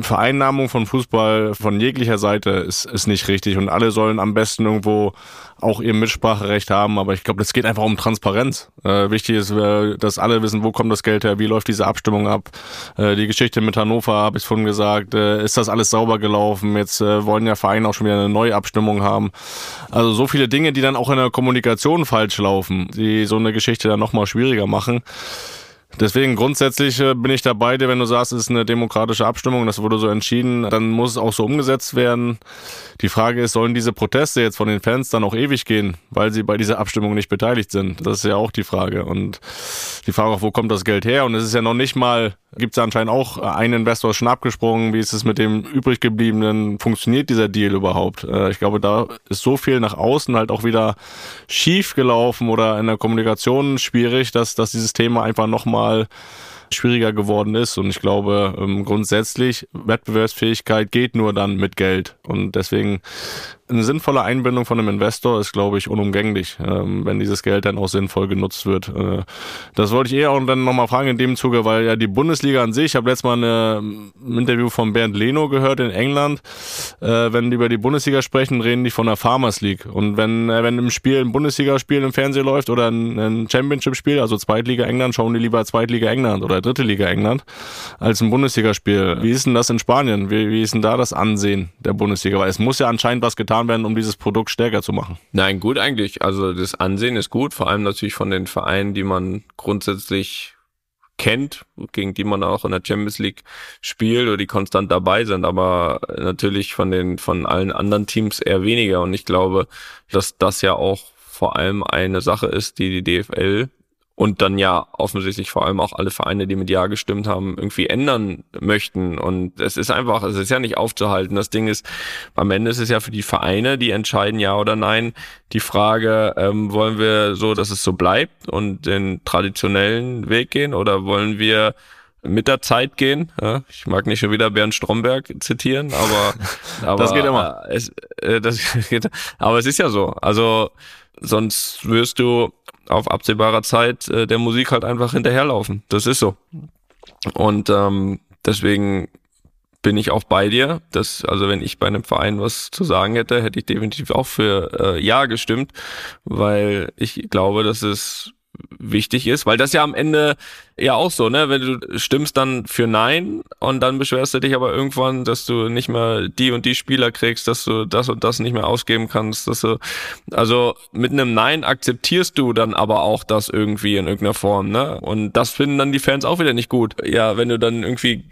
Vereinnahmung von Fußball von jeglicher Seite ist, ist nicht richtig und alle sollen am besten irgendwo auch ihr Mitspracherecht haben, aber ich glaube, das geht einfach um Transparenz. Äh, wichtig ist, äh, dass alle wissen, wo kommt das Geld her, wie läuft diese Abstimmung ab. Äh, die Geschichte mit Hannover, habe ich vorhin gesagt, äh, ist das alles sauber gelaufen. Jetzt äh, wollen ja Vereine auch schon wieder eine neue Abstimmung haben. Also so viele Dinge, die dann auch in der Kommunikation falsch laufen, die so eine Geschichte dann nochmal schwieriger machen. Deswegen grundsätzlich äh, bin ich dabei, wenn du sagst, es ist eine demokratische Abstimmung, das wurde so entschieden, dann muss es auch so umgesetzt werden. Die Frage ist, sollen diese Proteste jetzt von den Fans dann auch ewig gehen, weil sie bei dieser Abstimmung nicht beteiligt sind? Das ist ja auch die Frage. Und die Frage auch, wo kommt das Geld her? Und es ist ja noch nicht mal, gibt es anscheinend auch einen Investor schon abgesprungen, wie ist es mit dem übrig gebliebenen, funktioniert dieser Deal überhaupt? Äh, ich glaube, da ist so viel nach außen halt auch wieder schief gelaufen oder in der Kommunikation schwierig, dass, dass dieses Thema einfach nochmal schwieriger geworden ist. Und ich glaube, ähm, grundsätzlich, Wettbewerbsfähigkeit geht nur dann mit Geld. Und deswegen eine sinnvolle Einbindung von einem Investor ist, glaube ich, unumgänglich, ähm, wenn dieses Geld dann auch sinnvoll genutzt wird. Äh, das wollte ich eher auch dann nochmal fragen in dem Zuge, weil ja die Bundesliga an sich, ich habe letztes Mal eine, ein Interview von Bernd Leno gehört in England, äh, wenn die über die Bundesliga sprechen, reden die von der Farmers League. Und wenn, äh, wenn im Spiel ein Bundesligaspiel im Fernsehen läuft oder ein, ein Championship-Spiel, also Zweitliga England, schauen die lieber Zweitliga England oder Dritte Liga England als ein Bundesligaspiel. Wie ist denn das in Spanien? Wie, wie ist denn da das Ansehen der Bundesliga? Weil es muss ja anscheinend was getan getan werden, um dieses Produkt stärker zu machen? Nein, gut eigentlich. Also das Ansehen ist gut, vor allem natürlich von den Vereinen, die man grundsätzlich kennt, gegen die man auch in der Champions League spielt oder die konstant dabei sind, aber natürlich von den von allen anderen Teams eher weniger und ich glaube, dass das ja auch vor allem eine Sache ist, die die DFL und dann ja offensichtlich vor allem auch alle Vereine, die mit Ja gestimmt haben, irgendwie ändern möchten. Und es ist einfach, es ist ja nicht aufzuhalten. Das Ding ist, am Ende ist es ja für die Vereine, die entscheiden Ja oder Nein. Die Frage, ähm, wollen wir so, dass es so bleibt und den traditionellen Weg gehen oder wollen wir mit der Zeit gehen. Ja, ich mag nicht schon wieder Bernd Stromberg zitieren, aber, aber das geht immer. Äh, es, äh, das geht, aber es ist ja so. Also sonst wirst du auf absehbarer Zeit äh, der Musik halt einfach hinterherlaufen. Das ist so. Und ähm, deswegen bin ich auch bei dir. Das, also wenn ich bei einem Verein was zu sagen hätte, hätte ich definitiv auch für äh, Ja gestimmt, weil ich glaube, dass es wichtig ist, weil das ja am Ende ja auch so, ne? Wenn du stimmst dann für Nein und dann beschwerst du dich aber irgendwann, dass du nicht mehr die und die Spieler kriegst, dass du das und das nicht mehr ausgeben kannst, dass du, also mit einem Nein akzeptierst du dann aber auch das irgendwie in irgendeiner Form, ne? Und das finden dann die Fans auch wieder nicht gut. Ja, wenn du dann irgendwie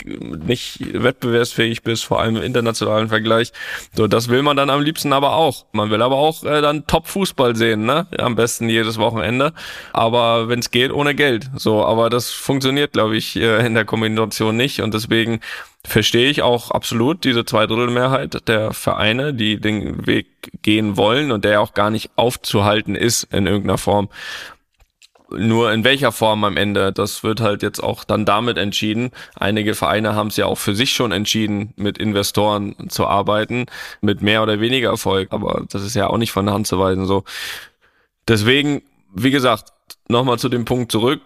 nicht wettbewerbsfähig bist, vor allem im internationalen Vergleich. So, das will man dann am liebsten aber auch. Man will aber auch äh, dann Top-Fußball sehen, ne? Am besten jedes Wochenende. Aber wenn es geht, ohne Geld. So, aber das funktioniert, glaube ich, äh, in der Kombination nicht. Und deswegen verstehe ich auch absolut diese Zweidrittelmehrheit der Vereine, die den Weg gehen wollen und der auch gar nicht aufzuhalten ist in irgendeiner Form. Nur in welcher Form am Ende, das wird halt jetzt auch dann damit entschieden. Einige Vereine haben es ja auch für sich schon entschieden, mit Investoren zu arbeiten, mit mehr oder weniger Erfolg. Aber das ist ja auch nicht von der Hand zu weisen so. Deswegen, wie gesagt, nochmal zu dem Punkt zurück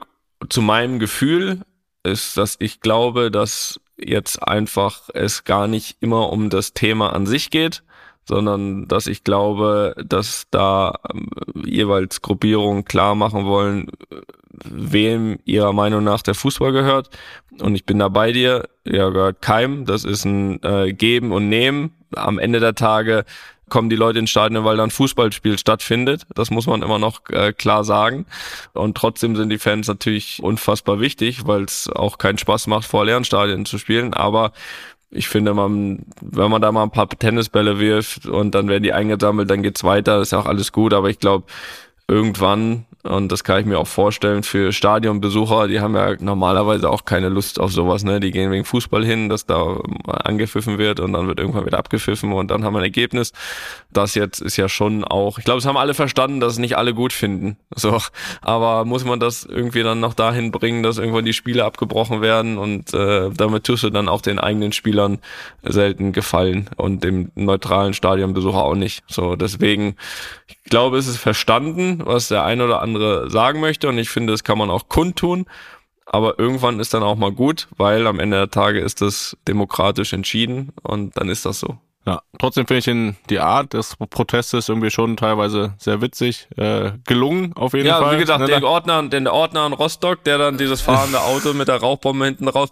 zu meinem Gefühl ist, dass ich glaube, dass jetzt einfach es gar nicht immer um das Thema an sich geht, sondern dass ich glaube, dass da ähm, jeweils Gruppierungen klar machen wollen, wem ihrer Meinung nach der Fußball gehört. Und ich bin da bei dir, ja, gehört keinem. Das ist ein äh, Geben und Nehmen. Am Ende der Tage kommen die Leute ins Stadion, weil da ein Fußballspiel stattfindet. Das muss man immer noch äh, klar sagen. Und trotzdem sind die Fans natürlich unfassbar wichtig, weil es auch keinen Spaß macht, vor leeren Stadien zu spielen. Aber ich finde, man, wenn man da mal ein paar Tennisbälle wirft und dann werden die eingesammelt, dann geht's weiter, ist auch alles gut. Aber ich glaube, irgendwann und das kann ich mir auch vorstellen für Stadionbesucher, die haben ja normalerweise auch keine Lust auf sowas, ne? Die gehen wegen Fußball hin, dass da angepfiffen wird und dann wird irgendwann wieder abgepfiffen und dann haben wir ein Ergebnis. Das jetzt ist ja schon auch, ich glaube, es haben alle verstanden, dass es nicht alle gut finden. So, aber muss man das irgendwie dann noch dahin bringen, dass irgendwann die Spiele abgebrochen werden und äh, damit tust du dann auch den eigenen Spielern selten gefallen und dem neutralen Stadionbesucher auch nicht. So, deswegen, ich glaube, es ist verstanden, was der ein oder andere sagen möchte und ich finde, das kann man auch kundtun. Aber irgendwann ist dann auch mal gut, weil am Ende der Tage ist das demokratisch entschieden und dann ist das so. Ja, trotzdem finde ich den, die Art des Protestes irgendwie schon teilweise sehr witzig, äh, gelungen auf jeden ja, Fall. Ja, wie gesagt, ne, der Ordner, den Ordner in Rostock, der dann dieses fahrende Auto mit der Rauchbombe hinten raus,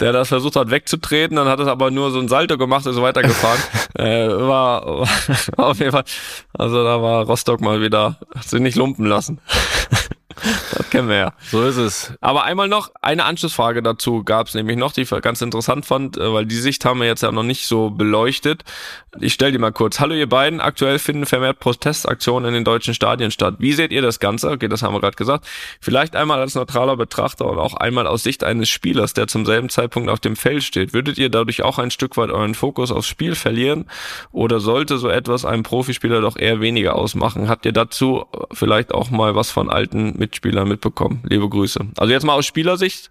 der das versucht hat wegzutreten, dann hat es aber nur so ein Salto gemacht, ist weitergefahren. äh, war, war auf jeden Fall, also da war Rostock mal wieder, hat sich nicht lumpen lassen. Das kennen wir ja. So ist es. Aber einmal noch eine Anschlussfrage dazu gab es nämlich noch, die ich ganz interessant fand, äh, weil die Sicht haben wir jetzt ja noch nicht so beleuchtet. Ich stelle die mal kurz. Hallo ihr beiden, aktuell finden vermehrt Protestaktionen in den deutschen Stadien statt. Wie seht ihr das Ganze? Okay, das haben wir gerade gesagt. Vielleicht einmal als neutraler Betrachter und auch einmal aus Sicht eines Spielers, der zum selben Zeitpunkt auf dem Feld steht. Würdet ihr dadurch auch ein Stück weit euren Fokus aufs Spiel verlieren? Oder sollte so etwas einem Profispieler doch eher weniger ausmachen? Habt ihr dazu vielleicht auch mal was von alten Mitspielern mitbekommen. Liebe Grüße. Also jetzt mal aus Spielersicht,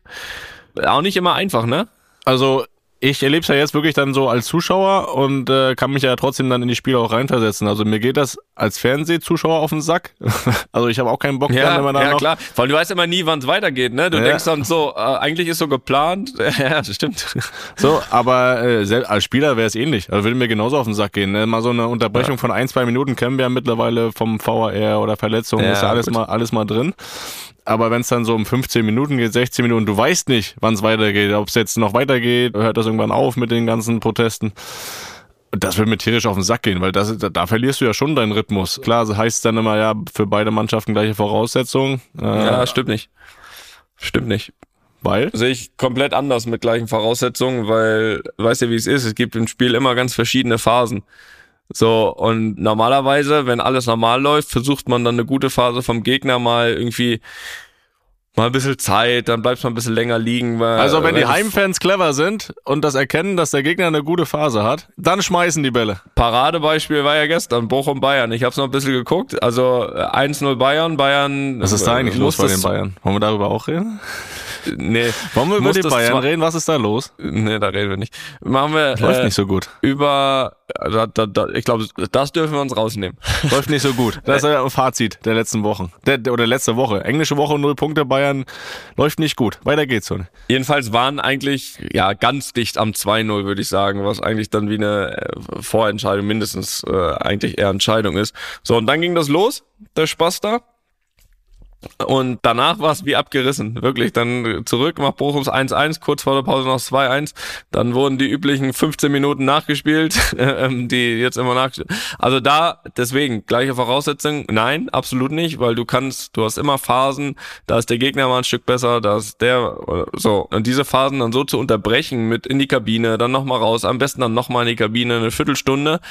auch nicht immer einfach, ne? Also ich erlebe es ja jetzt wirklich dann so als Zuschauer und äh, kann mich ja trotzdem dann in die Spiele auch reinversetzen. Also mir geht das als Fernsehzuschauer auf den Sack. also ich habe auch keinen Bock, Ja, dann, wenn man da ja klar. Vor allem, du weißt immer nie, wann es weitergeht, ne? Du Ja. denkst dann so, äh, eigentlich ist so geplant. ja, das stimmt. so, aber äh, als Spieler wäre es ähnlich. Also würde mir genauso auf den Sack gehen. Ne? Mal so eine Unterbrechung von ein, zwei Minuten kennen wir ja mittlerweile vom VAR oder Verletzungen, Ja, ist ja alles gut. mal alles mal drin. Aber wenn es dann so um 15 Minuten geht, 16 Minuten, du weißt nicht, wann es weitergeht, ob es jetzt noch weitergeht, hört das irgendwann auf mit den ganzen Protesten. Das wird mir tierisch auf den Sack gehen, weil das, da, da verlierst du ja schon deinen Rhythmus. Klar, das heißt dann immer, ja, für beide Mannschaften gleiche Voraussetzungen. Äh, Ja, stimmt nicht. Stimmt nicht. Weil? Sehe ich komplett anders mit gleichen Voraussetzungen, weil, weißt du, wie es ist, es gibt im Spiel immer ganz verschiedene Phasen. So, und normalerweise, wenn alles normal läuft, versucht man dann eine gute Phase vom Gegner mal irgendwie mal ein bisschen Zeit, dann bleibst du mal ein bisschen länger liegen. Weil, Also wenn die es- Heimfans clever sind und das erkennen, dass der Gegner eine gute Phase hat, dann schmeißen die Bälle. Paradebeispiel war ja gestern, Bochum Bayern. Ich habe es noch ein bisschen geguckt. Also äh, 1-0 Bayern, Bayern. Was ist da eigentlich äh, los bei den Bayern? Wollen wir darüber auch reden? Nee, Wollen wir über die Bayern reden? Was ist da los? Nee, da reden wir nicht. Machen wir Läuft äh, nicht so gut. über, da, da, da, ich glaube, das dürfen wir uns rausnehmen. Läuft nicht so gut. Das ist ein Fazit der letzten Wochen. Der, der, oder letzte Woche. Englische Woche, null Punkte. Bayern läuft nicht gut. Weiter geht's so. Jedenfalls waren eigentlich ja ganz dicht am 2-0, würde ich sagen, was eigentlich dann wie eine äh, Vorentscheidung mindestens äh, eigentlich eher Entscheidung ist. So, und dann ging das los, der Spaß da. Und danach war es wie abgerissen, wirklich. Dann zurück, macht Bochums 1-1, kurz vor der Pause noch 2-1. Dann wurden die üblichen 15 Minuten nachgespielt, ähm, die jetzt immer nachgespielt. Also da, deswegen, gleiche Voraussetzung, nein, absolut nicht, weil du kannst, du hast immer Phasen, da ist der Gegner mal ein Stück besser, da ist der, so. Und diese Phasen dann so zu unterbrechen mit in die Kabine, dann nochmal raus, am besten dann nochmal in die Kabine, eine Viertelstunde.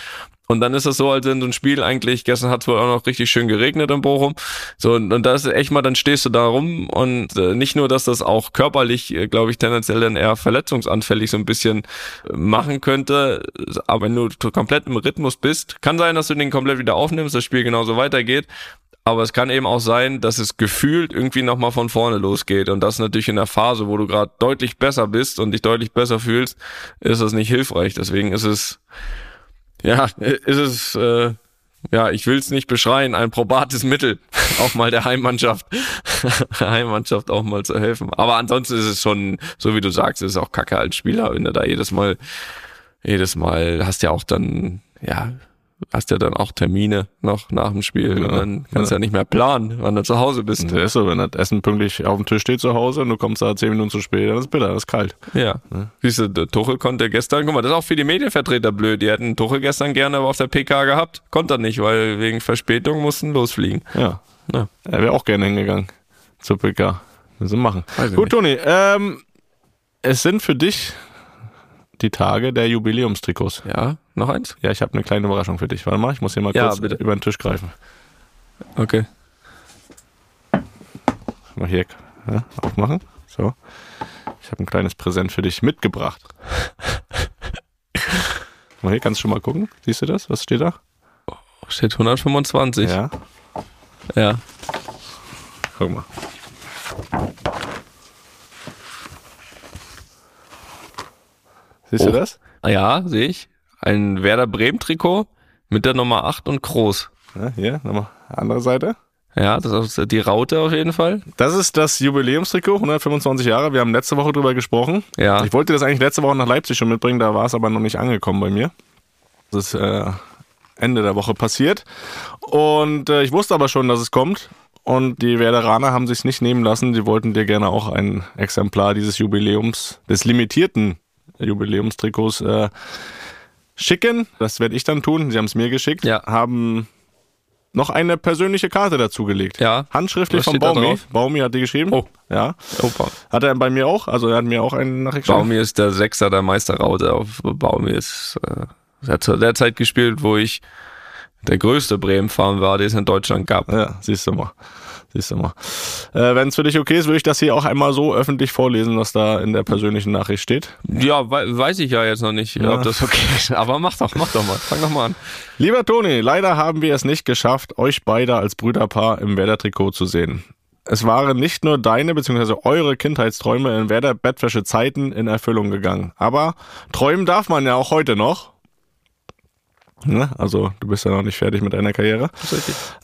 Und dann ist es so, als wenn so ein Spiel eigentlich, gestern hat es wohl auch noch richtig schön geregnet in Bochum. So, und, und da ist echt mal, dann stehst du da rum und äh, nicht nur, dass das auch körperlich, äh, glaube ich, tendenziell dann eher verletzungsanfällig so ein bisschen äh, machen könnte, aber wenn du komplett im Rhythmus bist, kann sein, dass du den komplett wieder aufnimmst, das Spiel genauso weitergeht. Aber es kann eben auch sein, dass es gefühlt irgendwie nochmal von vorne losgeht. Und das natürlich in der Phase, wo du gerade deutlich besser bist und dich deutlich besser fühlst, ist das nicht hilfreich. Deswegen ist es, ja, ist es, äh, ja, ich will es nicht beschreien, ein probates Mittel, auch mal der Heimmannschaft, Heimmannschaft auch mal zu helfen. Aber ansonsten ist es schon, so wie du sagst, ist es auch kacke als Spieler, wenn du da jedes Mal, jedes Mal hast ja auch dann, ja, hast ja dann auch Termine noch nach dem Spiel und dann kannst du ja nicht mehr planen, wann du zu Hause bist. Das ist so, wenn das Essen pünktlich auf dem Tisch steht zu Hause und du kommst da zehn Minuten zu spät, dann ist bitter, das ist kalt. Ja. Siehst du, der Tuchel konnte gestern, guck mal, das ist auch für die Medienvertreter blöd. Die hätten Tuchel gestern gerne aber auf der PK gehabt, konnte er nicht, weil wegen Verspätung mussten losfliegen. Ja. Ja. Er wäre auch gerne hingegangen zur PK. Müssen wir machen. Weiß Gut. Toni, ähm, es sind für dich die Tage der Jubiläumstrikots. Ja, noch eins? Ja, ich habe eine kleine Überraschung für dich. Warte mal, ich muss hier mal Ja, kurz bitte. über den Tisch greifen. Okay. Mal hier ja, aufmachen. So. Ich habe ein kleines Präsent für dich mitgebracht. mal hier, kannst du schon mal gucken? Siehst du das? Was steht da? Steht 125. Ja. ja. Guck mal. Siehst Oh. du das? Ja, sehe ich. Ein Werder Bremen Trikot mit der Nummer 8 und groß. Ja, hier, nochmal andere Seite. Ja, das ist die Raute auf jeden Fall. Das ist das Jubiläumstrikot, 125 Jahre. Wir haben letzte Woche drüber gesprochen. Ja. Ich wollte das eigentlich letzte Woche nach Leipzig schon mitbringen, da war es aber noch nicht angekommen bei mir. Das ist äh, Ende der Woche passiert. Und äh, ich wusste aber schon, dass es kommt. Und die Werderaner haben sich nicht nehmen lassen. Die wollten dir gerne auch ein Exemplar dieses Jubiläums, des limitierten Jubiläumstrikots äh, schicken. Das werde ich dann tun. Sie haben es mir geschickt. Ja. Haben noch eine persönliche Karte dazugelegt. Ja. Handschriftlich von Baumi. Baumi hat die geschrieben. Oh. Ja. Opa. Hat er bei mir auch. Also er hat mir auch einen Nachricht geschrieben. Baumi ist der Sechser der Meisterraute. Auf Baumi ist, äh, er hat zu der Zeit gespielt, wo ich der größte Bremen-Fan war, den es in Deutschland gab. Ja, siehst du mal. Siehst du mal. Äh, Wenn es für dich okay ist, würde ich das hier auch einmal so öffentlich vorlesen, was da in der persönlichen Nachricht steht. Ja, wei weiß ich ja jetzt noch nicht, Ja. ob das okay ist. Aber mach doch, mach doch mal. Fang doch mal an. Lieber Toni, leider haben wir es nicht geschafft, euch beide als Brüderpaar im Werder-Trikot zu sehen. es waren nicht nur deine bzw. eure Kindheitsträume in Werder Bettwäsche Zeiten in Erfüllung gegangen. Aber träumen darf man ja auch heute noch. Ne? Also du bist ja noch nicht fertig mit deiner Karriere.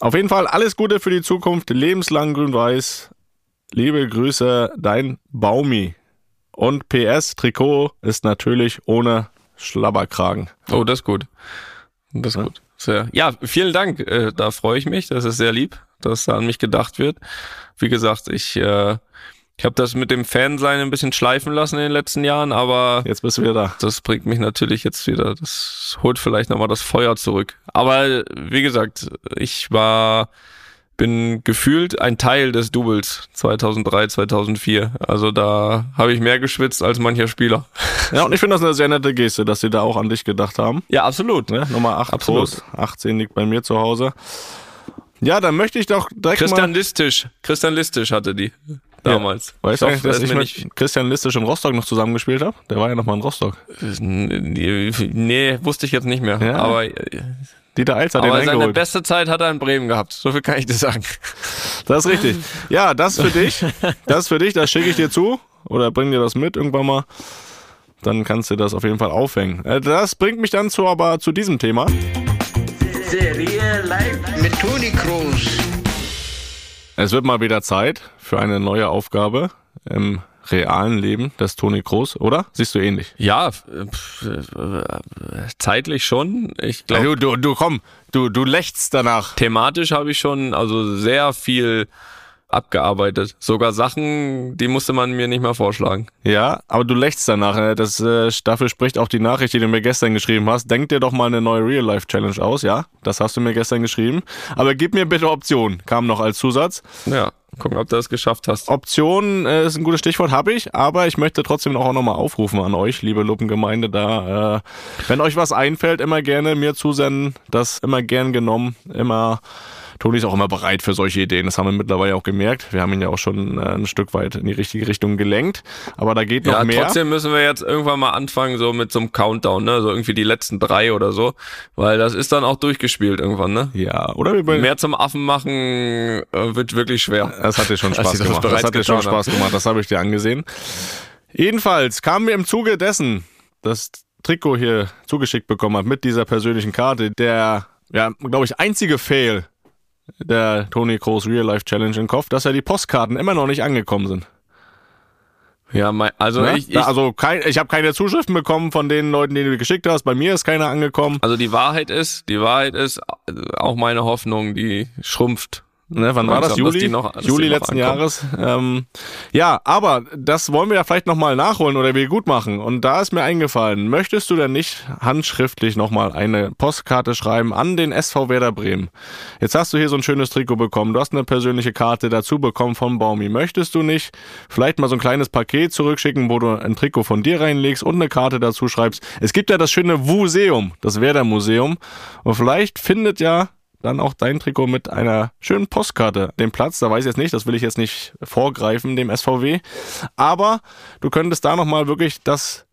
Auf jeden Fall alles Gute für die Zukunft. Lebenslang grün-weiß. Liebe Grüße, dein Baumi. Und PS, Trikot ist natürlich ohne Schlabberkragen. Oh, das ist gut. Das ist gut. Sehr. Ja, vielen Dank. Äh, da freue ich mich. Das ist sehr lieb, dass da an mich gedacht wird. Wie gesagt, ich, äh, ich habe das mit dem Fansein ein bisschen schleifen lassen in den letzten Jahren, aber Jetzt bist du wieder da. das bringt mich natürlich jetzt wieder, das holt vielleicht nochmal das Feuer zurück. Aber wie gesagt, ich war, bin gefühlt ein Teil des Doubles 2003, 2004. Also da habe ich mehr geschwitzt als mancher Spieler. Ja, und ich finde das eine sehr nette Geste, dass sie da auch an dich gedacht haben. Ja, absolut. Ne? Nummer 8 Absolut. Groß, 18 liegt bei mir zu Hause. Ja, dann möchte ich doch direkt Christian mal... Listisch. Christian Listisch hatte die damals. Weißt du dass ich ist mit Christian Listisch in Rostock noch zusammengespielt habe? Der war ja noch mal in Rostock. Nee, wusste ich jetzt nicht mehr. Ja. Aber, Dieter Eils hat den aber seine eingeholt. beste Zeit hat er in Bremen gehabt. So viel kann ich dir sagen. Das ist richtig. Ja, das für dich. Das für dich, das schicke ich dir zu. Oder bring dir das mit irgendwann mal. Dann kannst du das auf jeden Fall aufhängen. Äh, Das bringt mich dann zu, aber zu diesem Thema. Serie live mit Toni Kroos. Es wird mal wieder Zeit für eine neue Aufgabe im realen Leben des Toni Kroos, oder? Siehst du ähnlich? Ja, äh, zeitlich schon. Ich glaube, Du, du, du komm, du, du lächst danach. thematisch habe ich schon also sehr viel abgearbeitet. Sogar Sachen, die musste man mir nicht mal vorschlagen. Ja, aber du lächst danach. ne? Das, äh, dafür spricht auch die Nachricht, die du mir gestern geschrieben hast. Denk dir doch mal eine neue Real-Life-Challenge aus, ja? Das hast du mir gestern geschrieben. Aber gib mir bitte Optionen, kam noch als Zusatz. Ja, gucken, ob du das geschafft hast. Optionen äh, ist ein gutes Stichwort, habe ich, aber ich möchte trotzdem auch nochmal aufrufen an euch, liebe Luppengemeinde, da, äh, wenn euch was einfällt, immer gerne mir zusenden, das immer gern genommen, immer, Toni ist auch immer bereit für solche Ideen, das haben wir mittlerweile auch gemerkt, wir haben ihn ja auch schon äh, ein Stück weit in die richtige Richtung gelenkt, aber da geht noch Ja, mehr. trotzdem müssen wir jetzt irgendwann mal anfangen, so mit so einem Countdown, ne? So irgendwie die letzten drei oder so. Weil das ist dann auch durchgespielt irgendwann, ne? Ja, oder wir Mehr zum Affen machen äh, wird wirklich schwer. Das hat dir schon Spaß das gemacht. Das bereits hat dir schon Spaß gemacht. Das habe ich dir angesehen. Jedenfalls kam mir im Zuge dessen das Trikot hier zugeschickt bekommen hat mit dieser persönlichen Karte, der, ja, glaube ich, einzige Fail der Tony Kroos Real Life Challenge im Kopf, dass ja die Postkarten immer noch nicht angekommen sind. Ja, mein, also Ne? ich, ich, also kein, ich habe keine Zuschriften bekommen von den Leuten, die du geschickt hast. Bei mir ist keiner angekommen. also die Wahrheit ist, die Wahrheit ist, äh, auch meine Hoffnung, die schrumpft. Ne, wann war das? Juli? noch- Juli letzten. Jahres. Ähm, ja, aber das wollen wir ja vielleicht nochmal nachholen oder wir gut machen. Und da ist mir eingefallen, möchtest du denn nicht handschriftlich nochmal eine Postkarte schreiben an den SV Werder Bremen? Jetzt hast du hier so ein schönes Trikot bekommen, du hast eine persönliche Karte dazu bekommen von Baumi. Möchtest du nicht vielleicht mal so ein kleines Paket zurückschicken, wo du ein Trikot von dir reinlegst und eine Karte dazu schreibst? Es gibt ja das schöne Museum, das Werder Museum. Und vielleicht findet ja dann auch dein Trikot mit einer schönen Postkarte den Platz. Da weiß ich jetzt nicht, das will ich jetzt nicht vorgreifen, dem SVW. Aber du könntest da nochmal wirklich das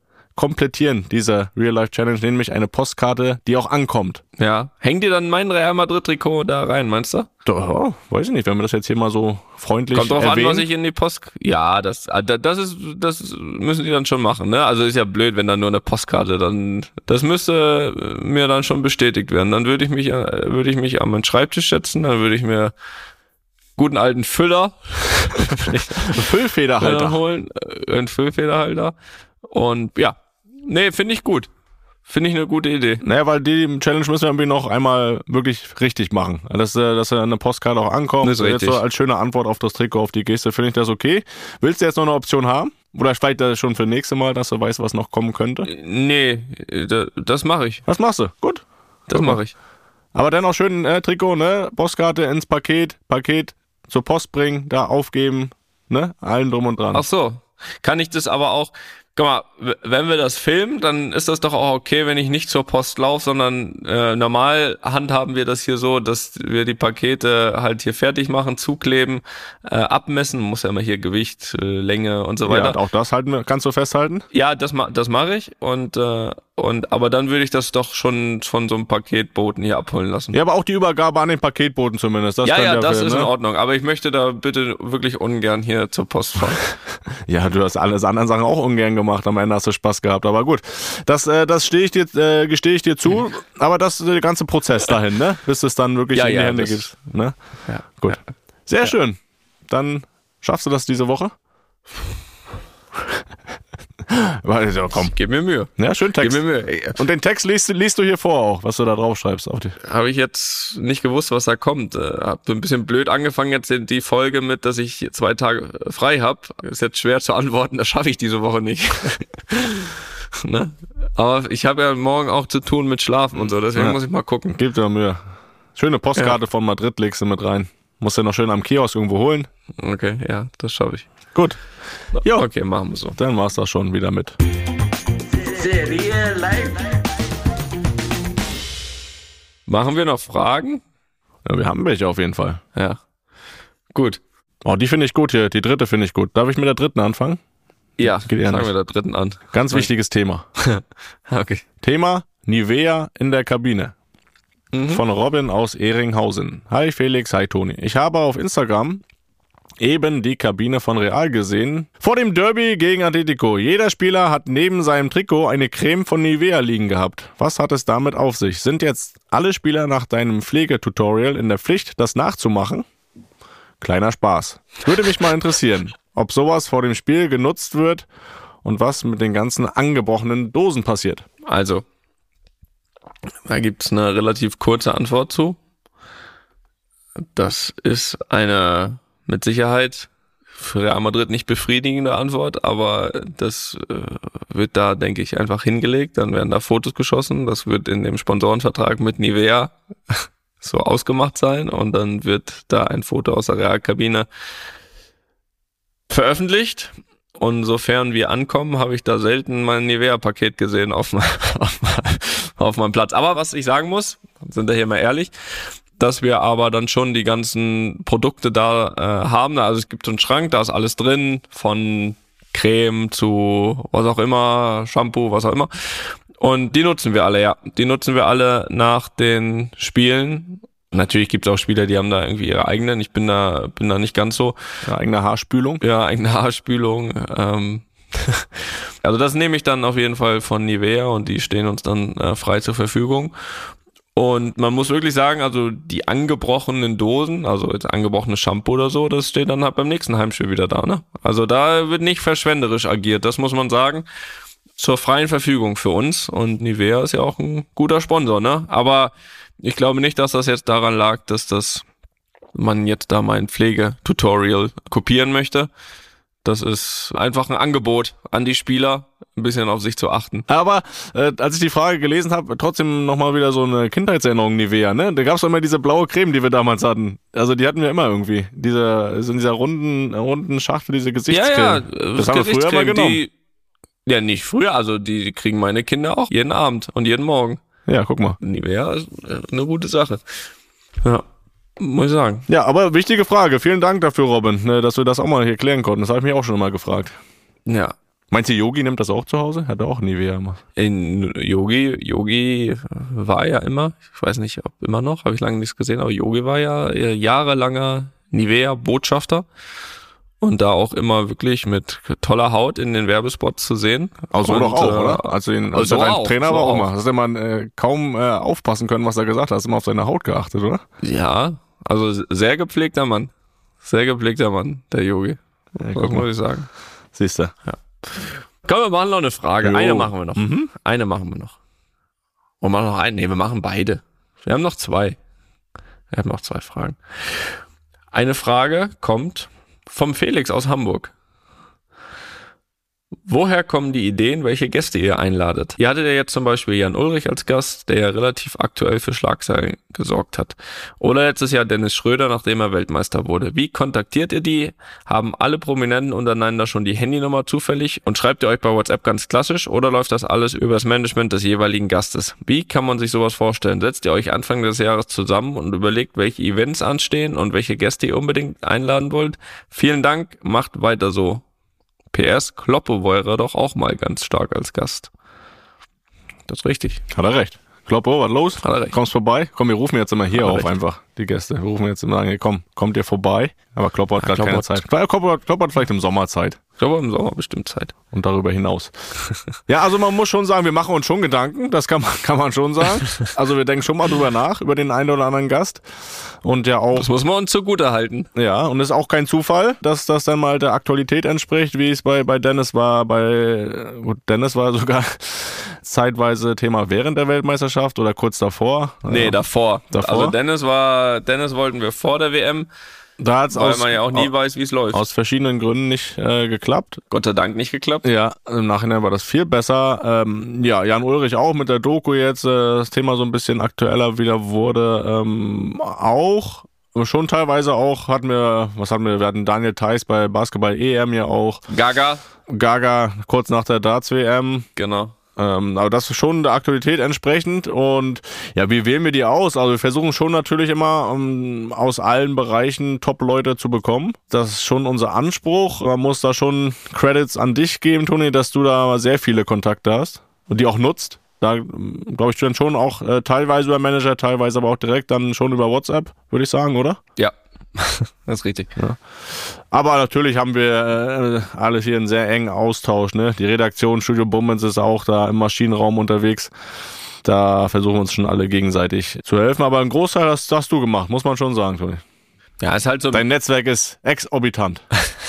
komplettieren, diese Real-Life-Challenge, nämlich eine Postkarte, die auch ankommt. Ja. Hängt dir dann mein Real Madrid Trikot da rein, meinst du? Doch, oh, weiß ich nicht, wenn wir das jetzt hier mal so freundlich Kommt drauf erwähnen. an, was ich in die Post. Ja, das, ah, da- das ist, das müssen die dann schon machen, ne? Also ist ja blöd, wenn da nur eine Postkarte dann. Das müsste äh, mir dann schon bestätigt werden. Dann würde ich mich, äh, würde ich mich an meinen Schreibtisch setzen, dann würde ich mir guten alten Füller Füllfederhalter. dann holen, äh, einen Füllfederhalter. Und ja, nee, finde ich gut. Finde ich eine gute Idee. Naja, weil die Challenge müssen wir irgendwie noch einmal wirklich richtig machen. Dass, äh, dass eine Postkarte auch ankommt. Das ist Jetzt richtig. so als schöne Antwort auf das Trikot, auf die Geste, finde ich das okay. Willst du jetzt noch eine Option haben? Oder vielleicht äh, schon für nächste Mal, dass du weißt, was noch kommen könnte? Nee, da- das mache ich. Was machst du? Gut. Das mache ich. Aber dann auch schön äh, Trikot, ne? Postkarte ins Paket, Paket zur Post bringen, da aufgeben, ne? Allen drum und dran. Ach so. Kann ich das aber auch, guck mal, wenn wir das filmen, dann ist das doch auch okay, wenn ich nicht zur Post laufe, sondern äh, normal handhaben wir das hier so, dass wir die Pakete halt hier fertig machen, zukleben, äh, abmessen, muss ja immer hier Gewicht, äh, Länge und so Ja, weiter. auch das halten wir, kannst du festhalten? Ja, das, ma das mache ich und, äh, und aber dann würde ich das doch schon von so einem Paketboten hier abholen lassen. Ja, aber auch die Übergabe an den Paketboten zumindest. Das ja, ja, das filmen, ist in ne? Ordnung. Aber ich möchte da bitte wirklich ungern hier zur Post fahren. Ja, du hast alles anderen Sachen auch ungern gemacht. Am Ende hast du Spaß gehabt. Aber gut, das, äh, das stehe ich dir, äh, gestehe ich dir zu. Aber das ist der ganze Prozess dahin, ne? Bis es dann wirklich Ja, in die ja, Hände geht. Ne? ja, Gut. Sehr schön. Dann schaffst du das diese Woche? Also, komm. Gib mir Mühe. Ja, schön Gib Text. mir Mühe. Und den Text liest, du- liest du hier vor auch, was du da drauf schreibst. Habe ich jetzt nicht gewusst, was da kommt. Äh, hab so ein bisschen blöd angefangen jetzt in die Folge mit, dass ich zwei Tage frei habe. Ist jetzt schwer zu antworten, das schaffe ich diese Woche nicht. ne? Aber ich habe ja morgen auch zu tun mit Schlafen und so, deswegen Ja. muss ich mal gucken. Gib dir Mühe. Schöne Postkarte von Madrid legst du mit rein. Musst du noch schön am Kiosk irgendwo holen. Okay, ja, das schaffe ich. Gut. Ja, Okay, machen wir so. dann war's das schon wieder mit. Serie live. Machen wir noch Fragen? Ja, wir haben welche auf jeden Fall. Ja. Gut. Oh, die finde ich gut hier. Die dritte finde ich gut. Darf ich mit der dritten anfangen? Ja, Geht ja fangen wir da dritten an. Ganz wichtiges Thema. Okay. Thema Nivea in der Kabine. Von Robin aus Ehringhausen. Hi Felix, hi Toni. Ich habe auf Instagram eben die Kabine von Real gesehen. Vor dem Derby gegen Atletico. Jeder Spieler hat neben seinem Trikot eine Creme von Nivea liegen gehabt. Was hat es damit auf sich? Sind jetzt alle Spieler nach deinem Pflegetutorial in der Pflicht, das nachzumachen? Kleiner Spaß. Würde mich mal interessieren, ob sowas vor dem Spiel genutzt wird und was mit den ganzen angebrochenen Dosen passiert. Also, da gibt's eine relativ kurze Antwort zu. Das ist eine mit Sicherheit für Real Madrid nicht befriedigende Antwort, aber das äh, wird da, denke ich, einfach hingelegt. Dann werden da Fotos geschossen. Das wird in dem Sponsorenvertrag mit Nivea so ausgemacht sein und dann wird da ein Foto aus der Realkabine veröffentlicht. Und sofern wir ankommen, habe ich da selten mein Nivea-Paket gesehen auf, auf, auf meinem Platz. Aber was ich sagen muss, sind wir hier mal ehrlich, dass wir aber dann schon die ganzen Produkte da äh, haben. Also es gibt so einen Schrank, da ist alles drin, von Creme zu was auch immer, Shampoo, was auch immer. Und die nutzen wir alle, ja. Die nutzen wir alle nach den Spielen. Natürlich gibt es auch Spieler, die haben da irgendwie ihre eigenen. Ich bin da, bin da nicht ganz so. Ja, eigene Haarspülung. Ja, eigene Haarspülung. Ähm, also das nehme ich dann auf jeden Fall von Nivea und die stehen uns dann äh, frei zur Verfügung. Und man muss wirklich sagen, also die angebrochenen Dosen, also jetzt angebrochenes Shampoo oder so, das steht dann halt beim nächsten Heimspiel wieder da, ne? Also da wird nicht verschwenderisch agiert, das muss man sagen. Zur freien Verfügung für uns und Nivea ist ja auch ein guter Sponsor, ne? Aber ich glaube nicht, dass das jetzt daran lag, dass das man jetzt da mein Pflegetutorial kopieren möchte. Das ist einfach ein Angebot an die Spieler, ein bisschen auf sich zu achten. Aber äh, als ich die Frage gelesen habe, trotzdem nochmal wieder so eine Kindheitserinnerung Nivea, ne? Da gab's doch immer diese blaue Creme, die wir damals hatten. Also die hatten wir immer irgendwie. Diese, so in dieser runden, runden Schachtel, diese Gesichtscreme. äh, das haben wir früher Gesichtscreme, genommen. Die, ja, nicht früher, also die kriegen meine Kinder auch jeden Abend und jeden Morgen. Ja, guck mal. Nivea ist äh, eine gute Sache. Ja, muss ich sagen. Ja, aber wichtige Frage. Vielen Dank dafür, Robin, ne, dass wir das auch mal hier klären konnten. Das habe ich mich auch schon mal gefragt. Ja. Meinst du, Yogi nimmt das auch zu Hause? Hat er auch Nivea immer. In Yogi, Yogi war ja immer, ich weiß nicht, ob immer noch, habe ich lange nichts gesehen, aber Yogi war ja äh, jahrelanger Nivea-Botschafter und da auch immer wirklich mit toller Haut in den Werbespots zu sehen. Aber so und, doch auch, äh, oder? Als, ihn, als so dein auch, Trainer so war auch auch. mal. Hast du immer äh, kaum äh, aufpassen können, was er gesagt hat. Hast immer auf seine Haut geachtet, oder? Ja, also sehr gepflegter Mann. Sehr gepflegter Mann, der Yogi. Ja, Das muss ich sagen. Siehst du. Komm, wir machen noch eine Frage. Jo. Eine machen wir noch. Eine machen wir noch. Und machen noch eine. Nee, wir machen beide. Wir haben noch zwei. Wir haben noch zwei Fragen. Eine Frage kommt vom Felix aus Hamburg. Woher kommen die Ideen, welche Gäste ihr einladet? Ihr hattet ja jetzt zum Beispiel Jan Ulrich als Gast, der ja relativ aktuell für Schlagzeilen gesorgt hat. Oder letztes Jahr Dennis Schröder, nachdem er Weltmeister wurde. Wie kontaktiert ihr die? Haben alle Prominenten untereinander schon die Handynummer zufällig und schreibt ihr euch bei WhatsApp ganz klassisch oder läuft das alles über das Management des jeweiligen Gastes? Wie kann man sich sowas vorstellen? Setzt ihr euch Anfang des Jahres zusammen und überlegt, welche Events anstehen und welche Gäste ihr unbedingt einladen wollt? Vielen Dank, macht weiter so. PS, Kloppe wäre doch auch mal ganz stark als Gast. Das ist richtig. Hat er recht. Kloppo, was los? Hat er recht. Kommst vorbei? Komm, wir rufen jetzt immer hier er auf recht. einfach, die Gäste. Wir rufen jetzt immer an, hey, komm, kommt ihr vorbei? Aber Kloppo hat Ja, gerade keine Zeit. Hat- Kloppo hat vielleicht im Sommer Zeit. Ich glaube, im Sommer bestimmt Zeit. und darüber hinaus. ja, also man muss schon sagen, wir machen uns schon Gedanken, das kann man, kann man schon sagen. Also wir denken schon mal drüber nach, über den einen oder anderen Gast. Und ja auch, Das muss man uns zugute halten. ja, und es ist auch kein Zufall, dass das dann mal der Aktualität entspricht, wie es bei, bei Dennis war. Bei gut, Dennis war sogar zeitweise Thema während der Weltmeisterschaft oder kurz davor. Nee, Ja. davor. Davor? Also Dennis war, Dennis wollten wir vor der WM, da hat's weil aus, man ja auch nie au- weiß, wie es läuft. aus verschiedenen Gründen nicht äh, geklappt. Gott sei Dank nicht geklappt. Ja, im Nachhinein war das viel besser. Ähm, ja, Jan Ulrich auch mit der Doku jetzt, äh, das Thema so ein bisschen aktueller wieder wurde. Ähm, auch, schon teilweise auch, hatten wir, was hatten wir, wir hatten Daniel Theiss bei Basketball EM ja auch, Gaga, Gaga kurz nach der Darts-WM. genau. Ähm, aber das ist schon der Aktualität entsprechend. Und ja, wie wählen wir die aus? Also wir versuchen schon natürlich immer um, aus allen Bereichen Top-Leute zu bekommen. Das ist schon unser Anspruch. Man muss da schon Credits an dich geben, Toni, dass du da sehr viele Kontakte hast und die auch nutzt. Da glaube ich dann schon auch äh, teilweise über Manager, teilweise aber auch direkt dann schon über WhatsApp, würde ich sagen, oder? Ja, das ist richtig. Aber natürlich haben wir äh, alles hier einen sehr engen Austausch. Ne? Die Redaktion Studio Bummens ist auch da im Maschinenraum unterwegs. Da versuchen wir uns schon alle gegenseitig zu helfen. Aber ein Großteil hast, hast du gemacht, muss man schon sagen, Toni. Ja, ist halt so, Dein Netzwerk ist exorbitant.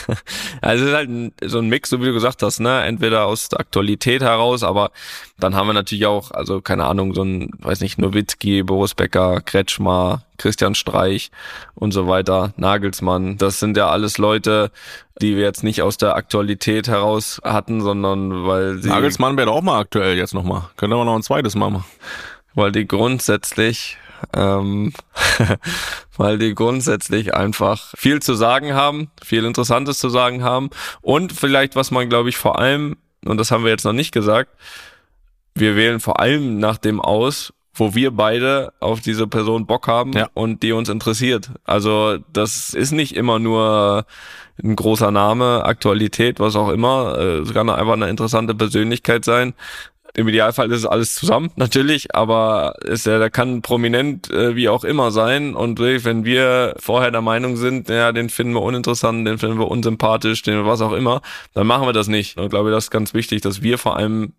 also es ist halt so ein Mix, so wie du gesagt hast, ne? Entweder aus der Aktualität heraus, aber dann haben wir natürlich auch, also keine Ahnung, so ein, weiß nicht, Nowitzki, Boris Becker, Kretschmer, Christian Streich und so weiter, Nagelsmann. Das sind ja alles Leute, die wir jetzt nicht aus der Aktualität heraus hatten, sondern weil sie, Nagelsmann wäre doch auch mal aktuell jetzt nochmal. Könnte man noch ein zweites Mal machen. weil die grundsätzlich, ähm, weil die grundsätzlich einfach viel zu sagen haben, viel Interessantes zu sagen haben und vielleicht, was man, glaube ich, vor allem, und das haben wir jetzt noch nicht gesagt, wir wählen vor allem nach dem aus, wo wir beide auf diese Person Bock haben Ja. und die uns interessiert. Also das ist nicht immer nur ein großer Name, Aktualität, was auch immer. Äh, Es kann einfach eine interessante Persönlichkeit sein. Im Idealfall ist es alles zusammen, natürlich, aber ist ja, der kann prominent äh, wie auch immer sein. Und wenn wir vorher der Meinung sind, ja, den finden wir uninteressant, den finden wir unsympathisch, den was auch immer, dann machen wir das nicht. Und ich glaube, das ist ganz wichtig, dass wir vor allem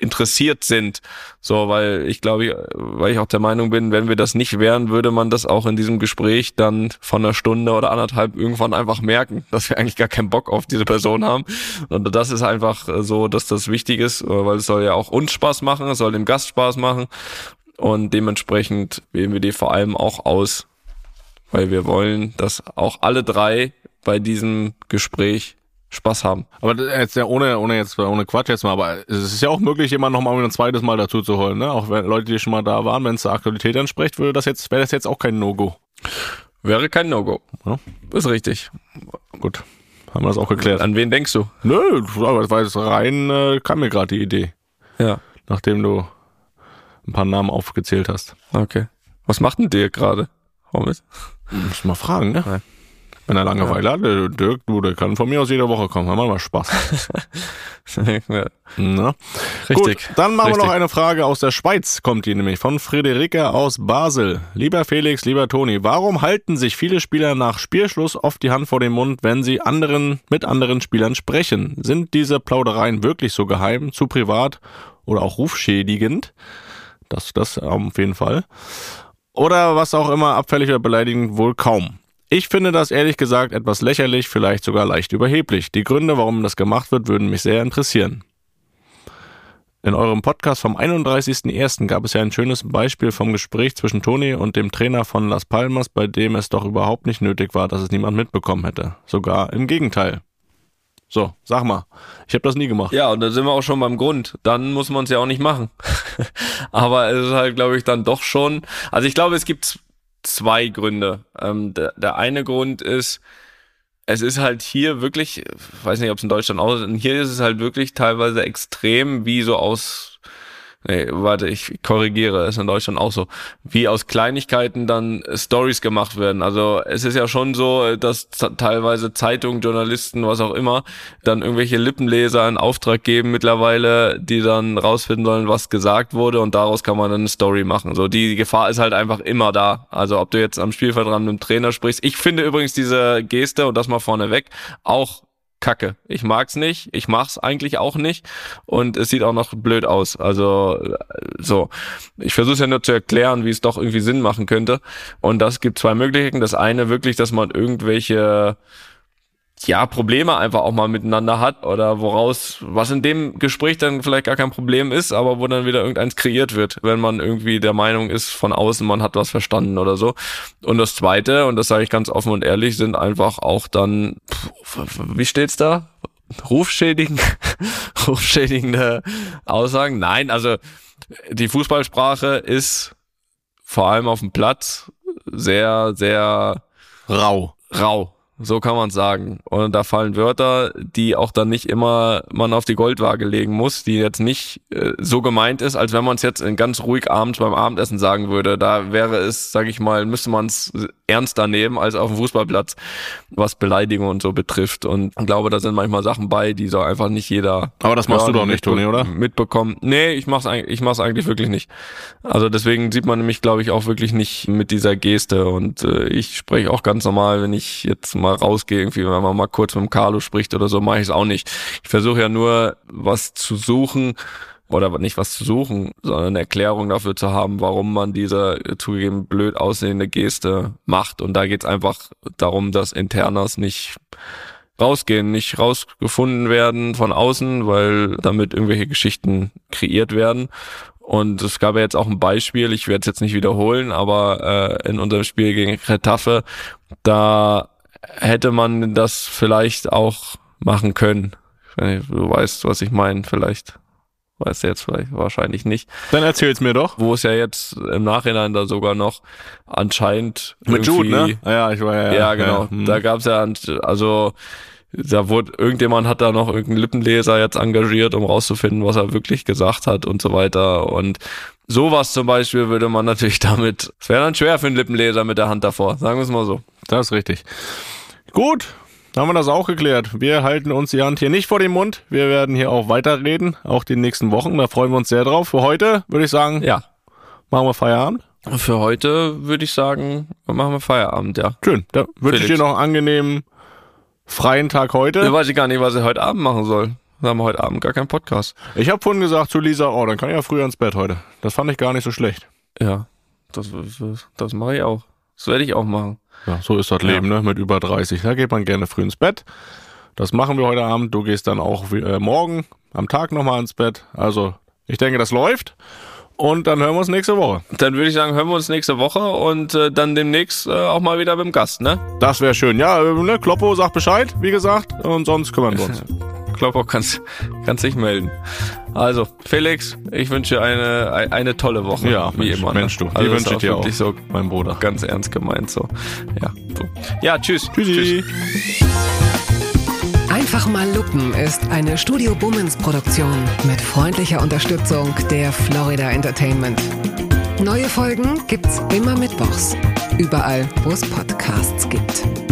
interessiert sind. So, weil ich glaube, weil ich auch der Meinung bin, wenn wir das nicht wären, würde man das auch in diesem Gespräch dann von einer Stunde oder anderthalb irgendwann einfach merken, dass wir eigentlich gar keinen Bock auf diese Person haben. Und das ist einfach äh, so, dass das wichtig ist, äh, weil es soll ja auch uns Spaß machen, es soll dem Gast Spaß machen. Und dementsprechend wählen wir die vor allem auch aus, weil wir wollen, dass auch alle drei bei diesem Gespräch Spaß haben. Aber jetzt ja ohne, ohne jetzt, ohne Quatsch jetzt mal, aber es ist ja auch möglich, jemanden nochmal ein zweites Mal dazu zu holen, ne? Auch wenn Leute, die schon mal da waren, wenn es der Aktualität entspricht, würde das jetzt, wäre das jetzt auch kein No-Go. Wäre kein No-Go. Ja. Ist richtig. Gut. Haben wir das auch geklärt. An wen denkst du? Nö, aber das war jetzt rein, äh, kam mir gerade die Idee, Ja. nachdem du ein paar Namen aufgezählt hast. Okay. Was macht denn Dirk gerade? Hommes? Muss mal fragen, ne? Ja. Wenn er Langeweile hat, der Dirk, du, der kann von mir aus jede Woche kommen. Haben wir mal Spaß. ja. Na? Richtig. Gut, dann machen wir Richtig. noch eine Frage aus der Schweiz, kommt die nämlich von Friederike aus Basel. Lieber Felix, lieber Toni, warum halten sich viele Spieler nach Spielschluss oft die Hand vor den Mund, wenn sie anderen mit anderen Spielern sprechen? Sind diese Plaudereien wirklich so geheim, zu privat oder auch rufschädigend? Das, das auf jeden Fall. Oder was auch immer abfällig oder beleidigend wohl kaum. Ich finde das ehrlich gesagt etwas lächerlich, vielleicht sogar leicht überheblich. Die Gründe, warum das gemacht wird, würden mich sehr interessieren. In eurem Podcast vom 31.01. gab es ja ein schönes Beispiel vom Gespräch zwischen Toni und dem Trainer von Las Palmas, bei dem es doch überhaupt nicht nötig war, dass es niemand mitbekommen hätte. Sogar im Gegenteil. So, sag mal. Ich habe das nie gemacht. Ja, und da sind wir auch schon beim Grund. Dann muss man es ja auch nicht machen. Aber es ist halt, glaube ich, dann doch schon. Also ich glaube, es gibt zwei Gründe. Ähm, der, der eine Grund ist, es ist halt hier wirklich, ich weiß nicht, ob es in Deutschland auch ist, hier ist es halt wirklich teilweise extrem, wie so aus Nee, warte, ich korrigiere, ist in Deutschland auch so. Wie aus Kleinigkeiten dann Stories gemacht werden. Also es ist ja schon so, dass teilweise Zeitungen, Journalisten, was auch immer, dann irgendwelche Lippenleser einen Auftrag geben mittlerweile, die dann rausfinden sollen, was gesagt wurde und daraus kann man dann eine Story machen. So, die Gefahr ist halt einfach immer da. Also ob du jetzt am Spielfeld mit dem Trainer sprichst. Ich finde übrigens diese Geste, und das mal vorneweg, auch kacke. Ich mag's nicht, ich mach's eigentlich auch nicht und es sieht auch noch blöd aus. Also so, ich versuche ja nur zu erklären, wie es doch irgendwie Sinn machen könnte. Und das gibt zwei Möglichkeiten. Das eine wirklich, dass man irgendwelche ja, Probleme einfach auch mal miteinander hat oder woraus, was in dem Gespräch dann vielleicht gar kein Problem ist, aber wo dann wieder irgendeins kreiert wird, wenn man irgendwie der Meinung ist von außen, man hat was verstanden oder so. Und das zweite, und das sage ich ganz offen und ehrlich, sind einfach auch dann, wie steht's da? Rufschädigen, rufschädigende Aussagen? Nein, also die Fußballsprache ist vor allem auf dem Platz sehr, sehr rau. Rau so kann man sagen. Und da fallen Wörter, die auch dann nicht immer man auf die Goldwaage legen muss, die jetzt nicht äh, so gemeint ist, als wenn man es jetzt ganz ruhig abends beim Abendessen sagen würde. Da wäre es, sage ich mal, müsste man es ernster nehmen als auf dem Fußballplatz, was Beleidigung und so betrifft. Und ich glaube, da sind manchmal Sachen bei, die so einfach nicht jeder. Aber das machst du doch nicht, Toni, oder? Mitbekommen. Nee, ich mach's eigentlich, ich mach's eigentlich wirklich nicht. Also deswegen sieht man mich, glaube ich, auch wirklich nicht mit dieser Geste. Und äh, ich spreche auch ganz normal, wenn ich jetzt mal rausgehe, irgendwie, wenn man mal kurz mit dem Carlo spricht oder so, mache ich es auch nicht. Ich versuche ja nur was zu suchen, oder nicht was zu suchen, sondern eine Erklärung dafür zu haben, warum man diese zugegeben blöd aussehende Geste macht. Und da geht's einfach darum, dass Internas nicht rausgehen, nicht rausgefunden werden von außen, weil damit irgendwelche Geschichten kreiert werden. Und es gab ja jetzt auch ein Beispiel, ich werde es jetzt nicht wiederholen, aber äh, in unserem Spiel gegen Retafe, da hätte man das vielleicht auch machen können. Du weißt, was ich meine, vielleicht. Weißt du jetzt vielleicht wahrscheinlich nicht. Dann erzähl's mir doch. Wo es ja jetzt im Nachhinein da sogar noch anscheinend mit Jude, ne? Ja, ich war ja. Ja, genau. Ja, hm. Da gab's ja also da wurde irgendjemand hat da noch irgendeinen Lippenleser jetzt engagiert, um rauszufinden, was er wirklich gesagt hat und so weiter. Und sowas zum Beispiel würde man natürlich damit. Es wäre dann schwer für einen Lippenleser mit der Hand davor, sagen wir es mal so. Das ist richtig. Gut, haben wir das auch geklärt. Wir halten uns die Hand hier nicht vor den Mund. Wir werden hier auch weiterreden, auch die nächsten Wochen. Da freuen wir uns sehr drauf. Für heute würde ich sagen, ja, machen wir Feierabend. Für heute würde ich sagen, machen wir Feierabend, ja. Schön. Da wünsche ich dir noch einen angenehmen freien Tag heute. Ich weiß ich gar nicht, was ich heute Abend machen soll. Wir haben heute Abend gar keinen Podcast. Ich habe vorhin gesagt zu Lisa, oh, dann kann ich ja früher ins Bett heute. Das fand ich gar nicht so schlecht. Ja, das, das, das mache ich auch. Das werde ich auch machen. Ja, so ist das Leben, ne? Mit über 30. Da geht man gerne früh ins Bett. Das machen wir heute Abend. Du gehst dann auch äh, morgen am Tag nochmal ins Bett. Also, ich denke, das läuft. Und dann hören wir uns nächste Woche. Dann würde ich sagen, hören wir uns nächste Woche und äh, dann demnächst äh, auch mal wieder dem Gast, ne? Das wäre schön. Ja, äh, ne, Kloppo sagt Bescheid, wie gesagt, und sonst kümmern wir uns. Kloppo kannst, kannst dich melden. Also, Felix, ich wünsche dir eine, eine tolle Woche. Ja, wie Mensch, immer. Ne? Mensch, du. Also die wünsche ich dir auch. so, mein Bruder. Ganz ernst gemeint, so. Ja, so. Ja, tschüss. Tschüssi. Tschüss. Einfach mal lupen ist eine Studio Bummens Produktion mit freundlicher Unterstützung der Florida Entertainment. Neue Folgen gibt's immer mittwochs. Überall, wo es Podcasts gibt.